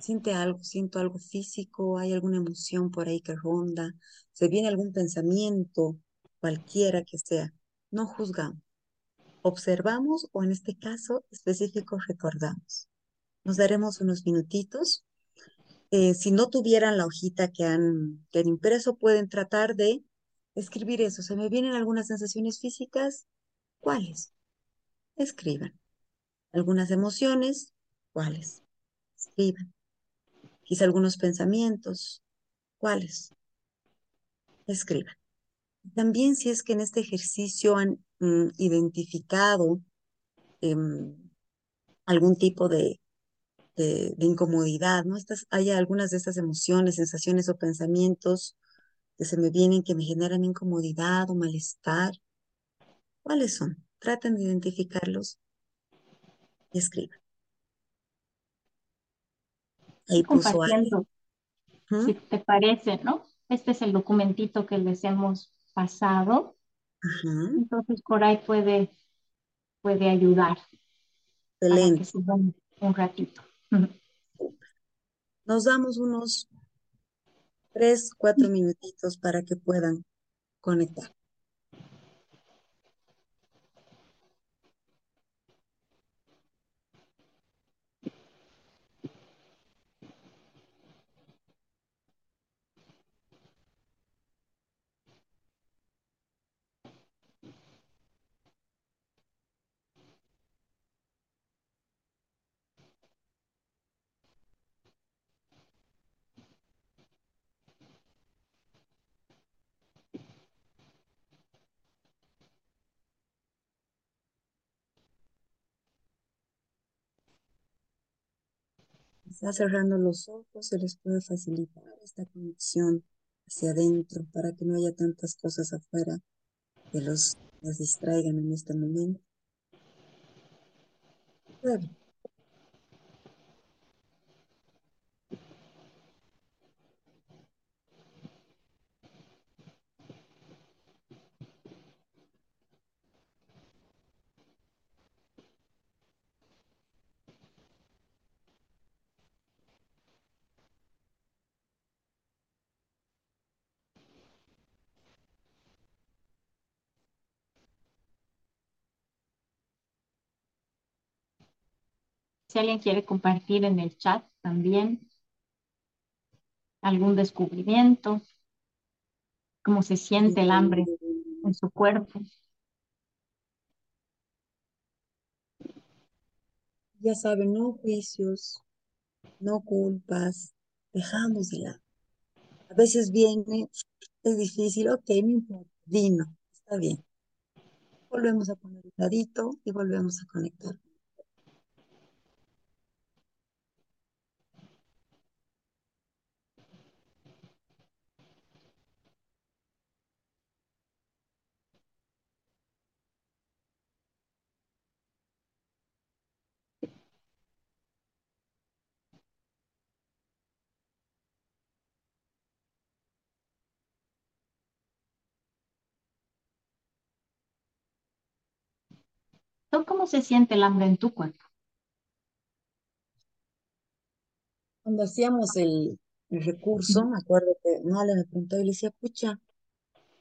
¿Siente algo? ¿Siento algo físico? ¿Hay alguna emoción por ahí que ronda? ¿Se viene algún pensamiento, cualquiera que sea? No juzgamos. Observamos o en este caso específico recordamos. Nos daremos unos minutitos. Eh, si no tuvieran la hojita que han, que han impreso, pueden tratar de escribir eso. ¿Se me vienen algunas sensaciones físicas? ¿Cuáles? Escriban. ¿Algunas emociones? ¿Cuáles? Escriban. Quizá algunos pensamientos. ¿Cuáles? Escriban. También si es que en este ejercicio han mm, identificado em, algún tipo de, de, incomodidad, ¿no? Estas, hay algunas de estas emociones, sensaciones o pensamientos que se me vienen que me generan incomodidad o malestar. ¿Cuáles son? Traten de identificarlos escriban. Ahí puso algo. Si te parece, ¿no? Este es el documentito que les hemos pasado. Entonces por ahí puede, puede ayudar. Excelente. un ratito. Nos damos unos tres, cuatro minutitos para que puedan conectar. Está cerrando los ojos, se les puede facilitar esta conexión hacia adentro para que no haya tantas cosas afuera que los, distraigan en este momento. Si alguien quiere compartir en el chat también algún descubrimiento, cómo se siente el hambre en su cuerpo. ya saben, no juicios, no culpas, dejamos de lado. A veces viene, es difícil, ok, no importa, vino, está bien. Volvemos a poner un ladito y volvemos a conectar. ¿Tú cómo se siente el hambre en tu cuerpo? Cuando hacíamos el, el recurso, me acuerdo que Male me preguntó y le decía, pucha,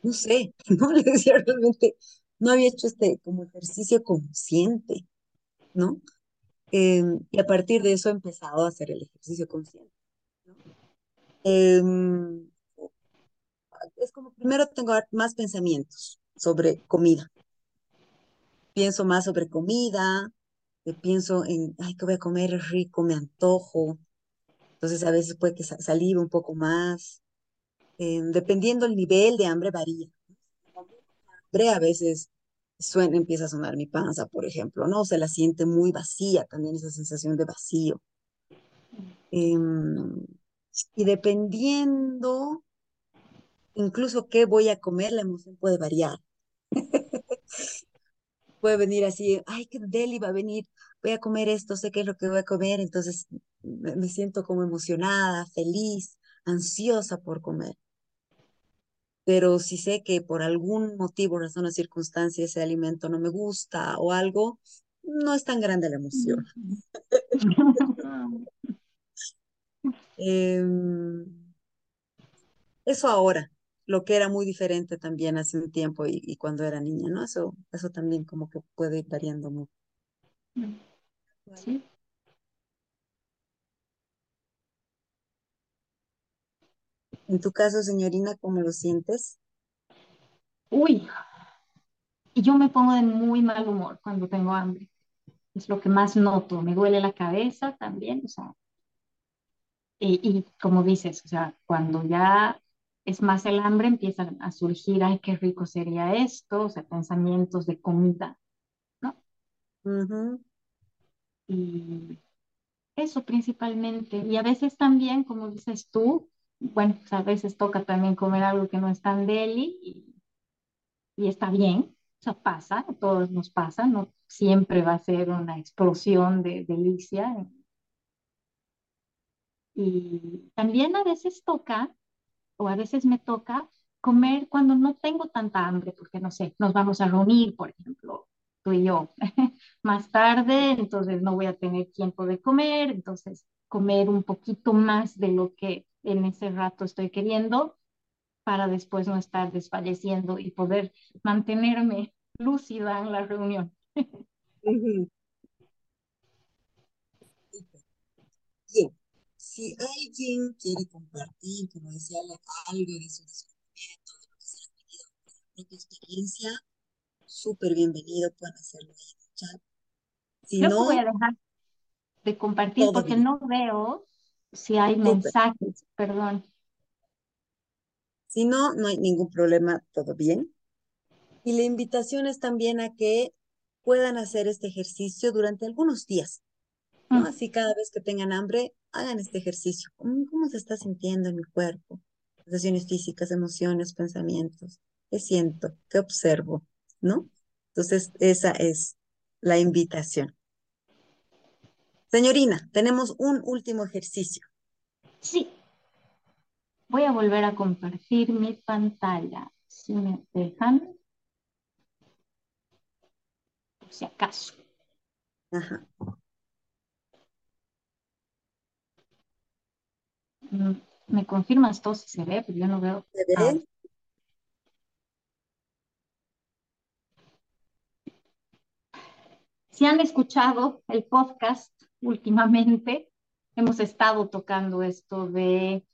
no sé, [LAUGHS] no le decía realmente, no había hecho este como ejercicio consciente, ¿no? Em, y a partir de eso he empezado a hacer el ejercicio consciente, ¿no? Em, es como primero tengo más pensamientos sobre comida. Pienso más sobre comida, eh, pienso en, ay, ¿qué voy a comer? Es rico, me antojo. Entonces a veces puede que sa- salir un poco más. Em, dependiendo el nivel de hambre varía. Hambre a veces suena, empieza a sonar mi panza, por ejemplo, ¿no? Se la siente muy vacía, también esa sensación de vacío. Em, y dependiendo incluso qué voy a comer, la emoción puede variar. Puede venir así, ay, qué deli va a venir, voy a comer esto, sé qué es lo que voy a comer, entonces me, siento como emocionada, feliz, ansiosa por comer. Pero si sé que por algún motivo, razón o circunstancia ese alimento no me gusta o algo, no es tan grande la emoción. [LAUGHS] [LAUGHS] Em, eso ahora, lo que era muy diferente también hace un tiempo y, y cuando era niña, ¿no? Eso, eso también como que puede ir variando mucho. Sí. En tu caso, señorina, ¿cómo lo sientes? Uy, yo me pongo de muy mal humor cuando tengo hambre. Es lo que más noto. Me duele la cabeza también, o sea, y, y como dices, o sea, cuando ya es más el hambre, empiezan a surgir, ay, qué rico sería esto, o sea, pensamientos de comida, ¿no? Ujú, Y eso principalmente. Y a veces también, como dices tú, bueno, pues a veces toca también comer algo que no es tan deli y, y está bien, o sea, pasa, a todos nos pasa, no siempre va a ser una explosión de delicia. Y también a veces toca, o a veces me toca, comer cuando no tengo tanta hambre, porque no sé, nos vamos a reunir, por ejemplo, tú y yo, [LAUGHS] más tarde, entonces no voy a tener tiempo de comer, entonces comer un poquito más de lo que en ese rato estoy queriendo para después no estar desfalleciendo y poder mantenerme [LAUGHS] lúcida en la reunión. [LAUGHS] Bien, si alguien quiere compartir, como decía, algo de su descubrimiento, de lo que se ha vivido con su propia experiencia, súper bienvenido, pueden hacerlo ahí en el chat. Si Yo no, voy a dejar de compartir porque bien. no veo si hay mensajes, perdón. Si no, no hay ningún problema, todo bien. Y la invitación es también a que puedan hacer este ejercicio durante algunos días, ¿no? Mm. Así cada vez que tengan hambre, hagan este ejercicio. ¿Cómo, cómo se está sintiendo en mi cuerpo? Sensaciones físicas, emociones, pensamientos. ¿Qué siento? ¿Qué observo? ¿No? Entonces, esa es la invitación. Señorina, tenemos un último ejercicio. Sí. Voy a volver a compartir mi pantalla, si me dejan, por si acaso. Ajá. ¿Me confirmas todo si se ve? Porque yo no veo. ¿Se Ah, ve? Si han escuchado el podcast últimamente, hemos estado tocando esto de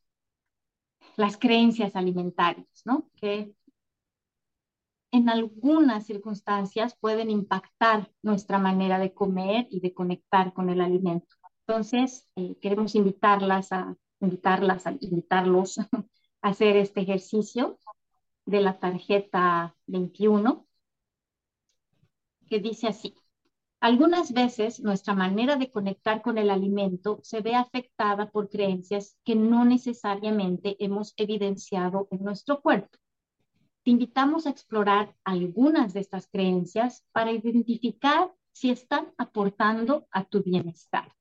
las creencias alimentarias, ¿no? Que en algunas circunstancias pueden impactar nuestra manera de comer y de conectar con el alimento. Entonces, eh, queremos invitarlas a, invitarlas invitarlos [LAUGHS] a hacer este ejercicio de la tarjeta 21, que dice así. Algunas veces nuestra manera de conectar con el alimento se ve afectada por creencias que no necesariamente hemos evidenciado en nuestro cuerpo. Te invitamos a explorar algunas de estas creencias para identificar si están aportando a tu bienestar.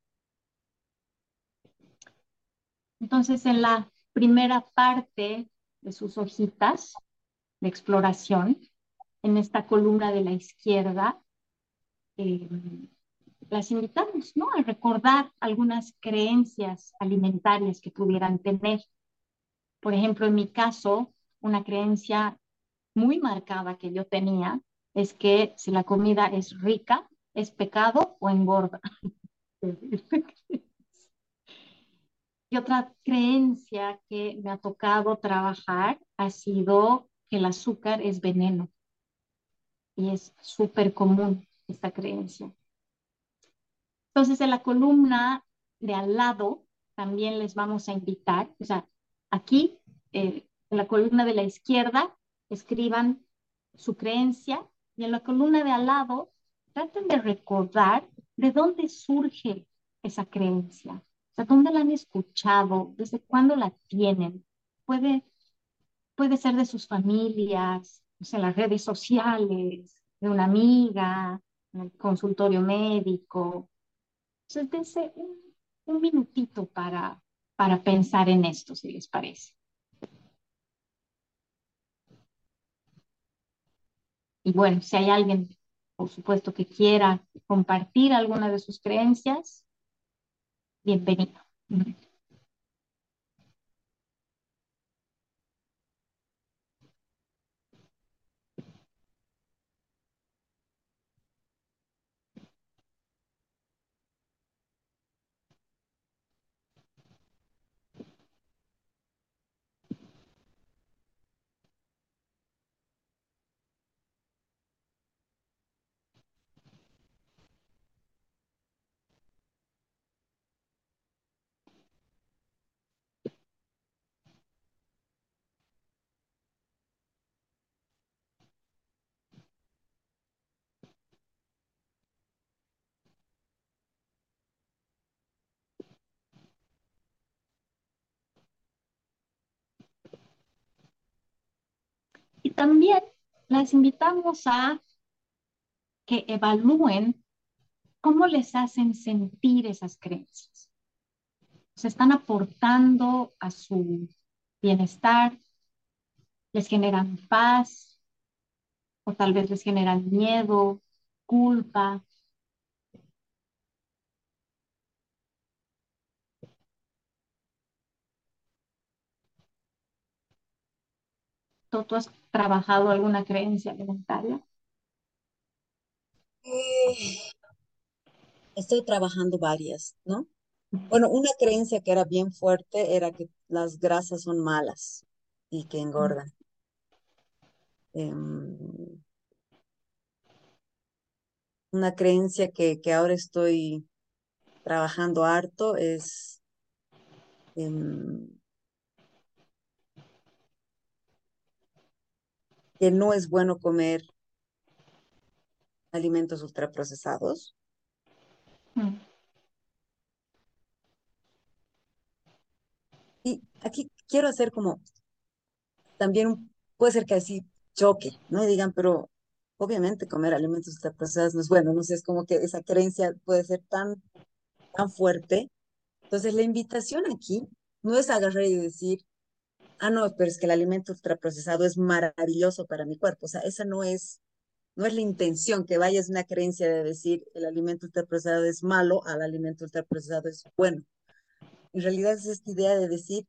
Entonces, en la primera parte de sus hojitas de exploración, en esta columna de la izquierda, eh, las invitamos ¿no? a recordar algunas creencias alimentarias que pudieran tener. Por ejemplo, en mi caso, una creencia muy marcada que yo tenía es que si la comida es rica, es pecado o engorda. [LAUGHS] Y otra creencia que me ha tocado trabajar ha sido que el azúcar es veneno. Y es súper común esta creencia. Entonces, en la columna de al lado también les vamos a invitar, o sea, aquí, eh, en la columna de la izquierda, escriban su creencia y en la columna de al lado traten de recordar de dónde surge esa creencia, o sea, dónde la han escuchado, desde cuándo la tienen. Puede, puede ser de sus familias, o sea, las redes sociales, de una amiga, en el consultorio médico. Entonces, dense un, un minutito para, para pensar en esto, si les parece. Y bueno, si hay alguien, por supuesto, que quiera compartir alguna de sus creencias, bienvenido. También las invitamos a que evalúen cómo les hacen sentir esas creencias. Se están aportando a su bienestar, les generan paz o tal vez les generan miedo, culpa. ¿Tú, has trabajado alguna creencia alimentaria? Eh, estoy trabajando varias, ¿no? Bueno, una creencia que era bien fuerte era que las grasas son malas y que engordan. Em, una creencia que, que, ahora estoy trabajando harto es em, que no es bueno comer alimentos ultraprocesados. Mm. Y aquí quiero hacer como también puede ser que así choque, ¿no? Y digan, pero obviamente comer alimentos ultraprocesados no es bueno, no sé, es como que esa creencia puede ser tan, tan fuerte. Entonces, la invitación aquí no es agarrar y decir, ah, no, pero es que el alimento ultraprocesado es maravilloso para mi cuerpo. O sea, esa no es, no es la intención, que vaya es una creencia de decir el alimento ultraprocesado es malo, al alimento ultraprocesado es bueno. En realidad es esta idea de decir,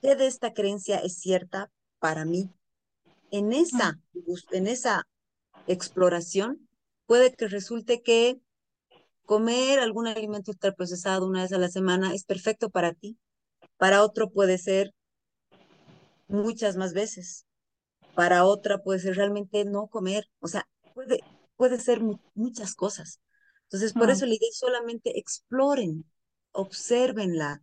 ¿qué de esta creencia es cierta para mí? En esa, en esa exploración puede que resulte que comer algún alimento ultraprocesado una vez a la semana es perfecto para ti. Para otro puede ser muchas más veces. Para otra puede ser realmente no comer. O sea, puede, puede ser muchas cosas. Entonces, por eso la idea es solamente exploren, observen la,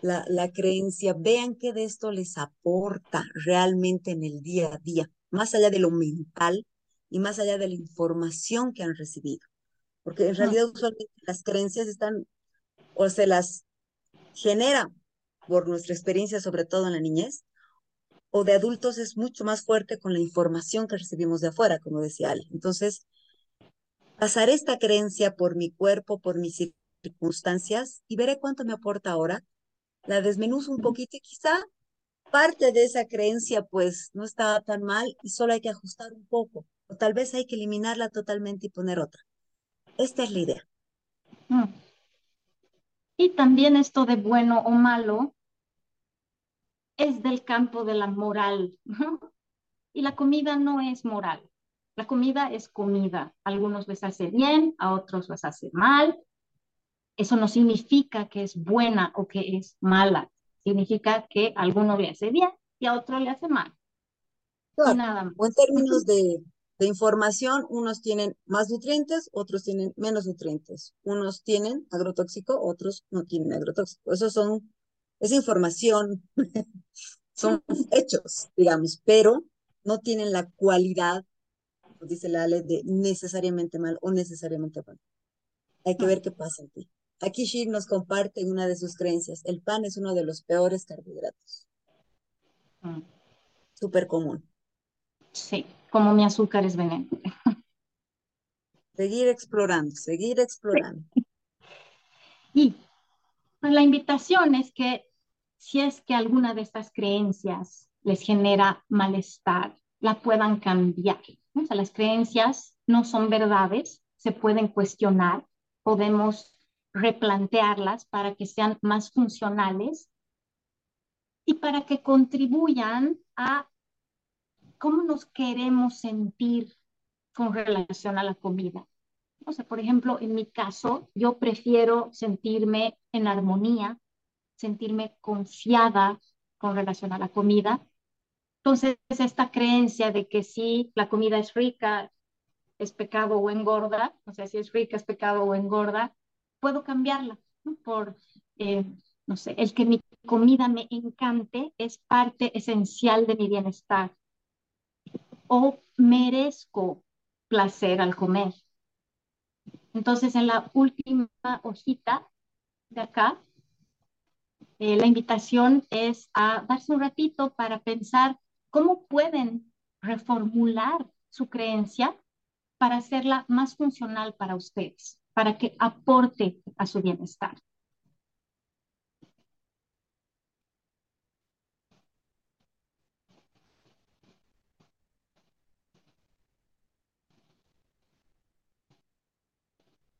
la, creencia, vean qué de esto les aporta realmente en el día a día, más allá de lo mental y más allá de la información que han recibido. Porque en realidad usualmente las creencias están o se las genera por nuestra experiencia, sobre todo en la niñez, o de adultos es mucho más fuerte con la información que recibimos de afuera, como decía Ale. Entonces, pasar esta creencia por mi cuerpo, por mis circunstancias y veré cuánto me aporta ahora. La desmenuzo un poquito y quizá parte de esa creencia pues no estaba tan mal y solo hay que ajustar un poco. O tal vez hay que eliminarla totalmente y poner otra. Esta es la idea. Mm. Y también esto de bueno o malo es del campo de la moral. Y la comida no es moral. La comida es comida. A algunos les hace bien, a otros les hace mal. Eso no significa que es buena o que es mala. Significa que a alguno le hace bien y a otro le hace mal. nada más. O en términos de, de información, unos tienen más nutrientes, otros tienen menos nutrientes. Unos tienen agrotóxico, otros no tienen agrotóxico. Esos son, es información, [LAUGHS] son hechos, digamos, pero no tienen la cualidad, dice la ley, de necesariamente mal o necesariamente bueno. Hay que ver qué pasa en ti. Aquí Shir nos comparte una de sus creencias. El pan es uno de los peores carbohidratos. Mm. Súper común. Sí, como mi azúcar es veneno. [LAUGHS] Seguir explorando, seguir explorando. Y pues, la invitación es que si es que alguna de estas creencias les genera malestar, la puedan cambiar. O las creencias no son verdades, se pueden cuestionar, podemos replantearlas para que sean más funcionales y para que contribuyan a cómo nos queremos sentir con relación a la comida. O sea, por ejemplo, en mi caso, yo prefiero sentirme en armonía, sentirme confiada con relación a la comida. Entonces, esta creencia de que si la comida es rica, es pecado o engorda, o sea, si es rica, es pecado o engorda, puedo cambiarla por, eh, no sé, el que mi comida me encante es parte esencial de mi bienestar. O merezco placer al comer. Entonces, en la última hojita de acá, eh, la invitación es a darse un ratito para pensar cómo pueden reformular su creencia para hacerla más funcional para ustedes, para que aporte a su bienestar.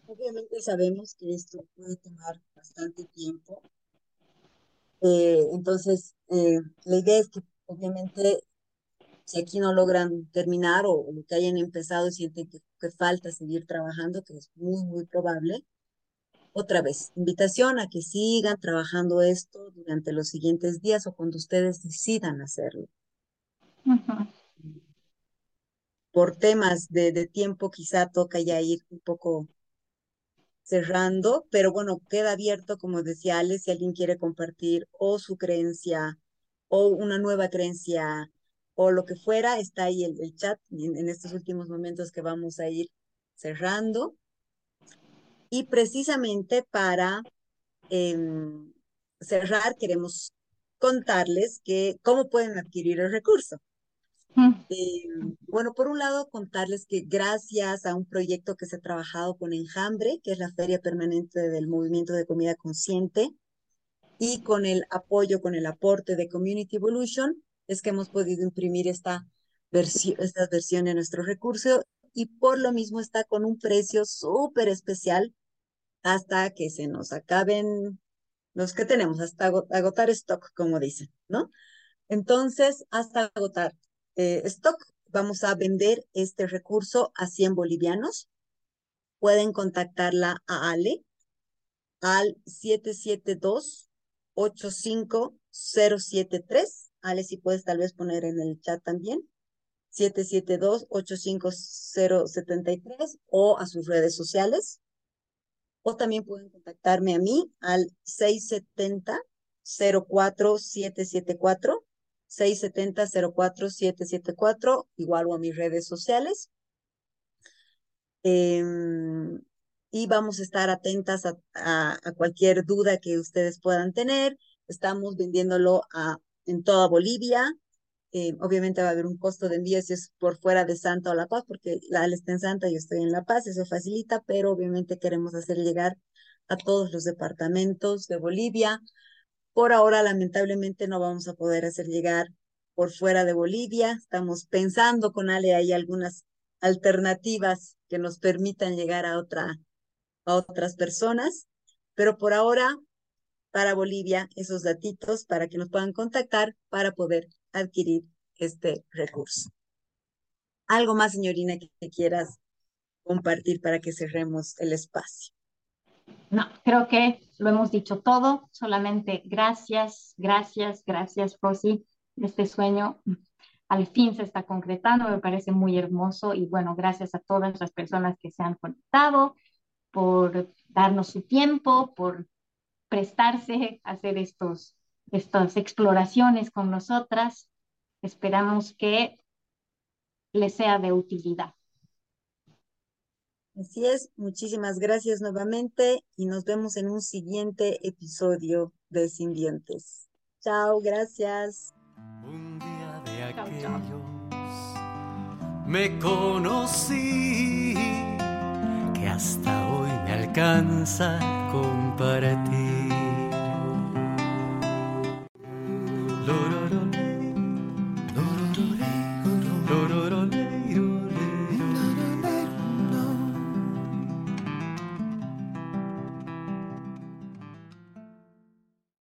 Obviamente sabemos que esto puede tomar bastante tiempo, eh, entonces, eh, la idea es que obviamente si aquí no logran terminar o, lo que hayan empezado y sienten que, que, falta seguir trabajando, que es muy, muy probable, otra vez, invitación a que sigan trabajando esto durante los siguientes días o cuando ustedes decidan hacerlo. Por temas de, de tiempo, quizá toca ya ir un poco cerrando, pero bueno, queda abierto, como decía Ale, si alguien quiere compartir o su creencia o una nueva creencia o lo que fuera, está ahí el, el chat en, estos últimos momentos que vamos a ir cerrando. Y precisamente para eh, cerrar, queremos contarles que cómo pueden adquirir el recurso. Eh, bueno, por un lado, contarles que gracias a un proyecto que se ha trabajado con Enjambre, que es la feria permanente del movimiento de comida consciente, y con el apoyo, con el aporte de Community Evolution, es que hemos podido imprimir esta, versión, esta versión de nuestro recurso y por lo mismo está con un precio súper especial hasta que se nos acaben los que tenemos, hasta agotar stock, como dicen, ¿no? Entonces, hasta agotar eh, stock, vamos a vender este recurso a 100 bolivianos. Pueden contactarla a Ale al 772-85073. Ale, si puedes tal vez poner en el chat también. 772-85073 o a sus redes sociales. O también pueden contactarme a mí al 670-04774 670-04774, igual o a mis redes sociales. Eh, y vamos a estar atentas a, cualquier duda que ustedes puedan tener. Estamos vendiéndolo a, en toda Bolivia. Eh, obviamente va a haber un costo de envío si es por fuera de Santa o La Paz, porque la está en Santa y yo estoy en La Paz, eso facilita, pero obviamente queremos hacer llegar a todos los departamentos de Bolivia. Por ahora, lamentablemente, no vamos a poder hacer llegar por fuera de Bolivia. Estamos pensando con Ale ahí algunas alternativas que nos permitan llegar a otras personas, pero por ahora, para Bolivia, esos datitos para que nos puedan contactar para poder adquirir este recurso. ¿Algo más, señorina, que quieras compartir para que cerremos el espacio? No, creo que lo hemos dicho todo, solamente gracias, gracias, gracias, Rosy. Este sueño al fin se está concretando, me parece muy hermoso y bueno, gracias a todas las personas que se han conectado por darnos su tiempo, por prestarse a hacer estos, estas exploraciones con nosotras. Esperamos que les sea de utilidad. Así es, muchísimas gracias nuevamente y nos vemos en un siguiente episodio de Sin Dientes. Chao, gracias. Un día de aquellos me conocí que hasta hoy me alcanza compartir. Loro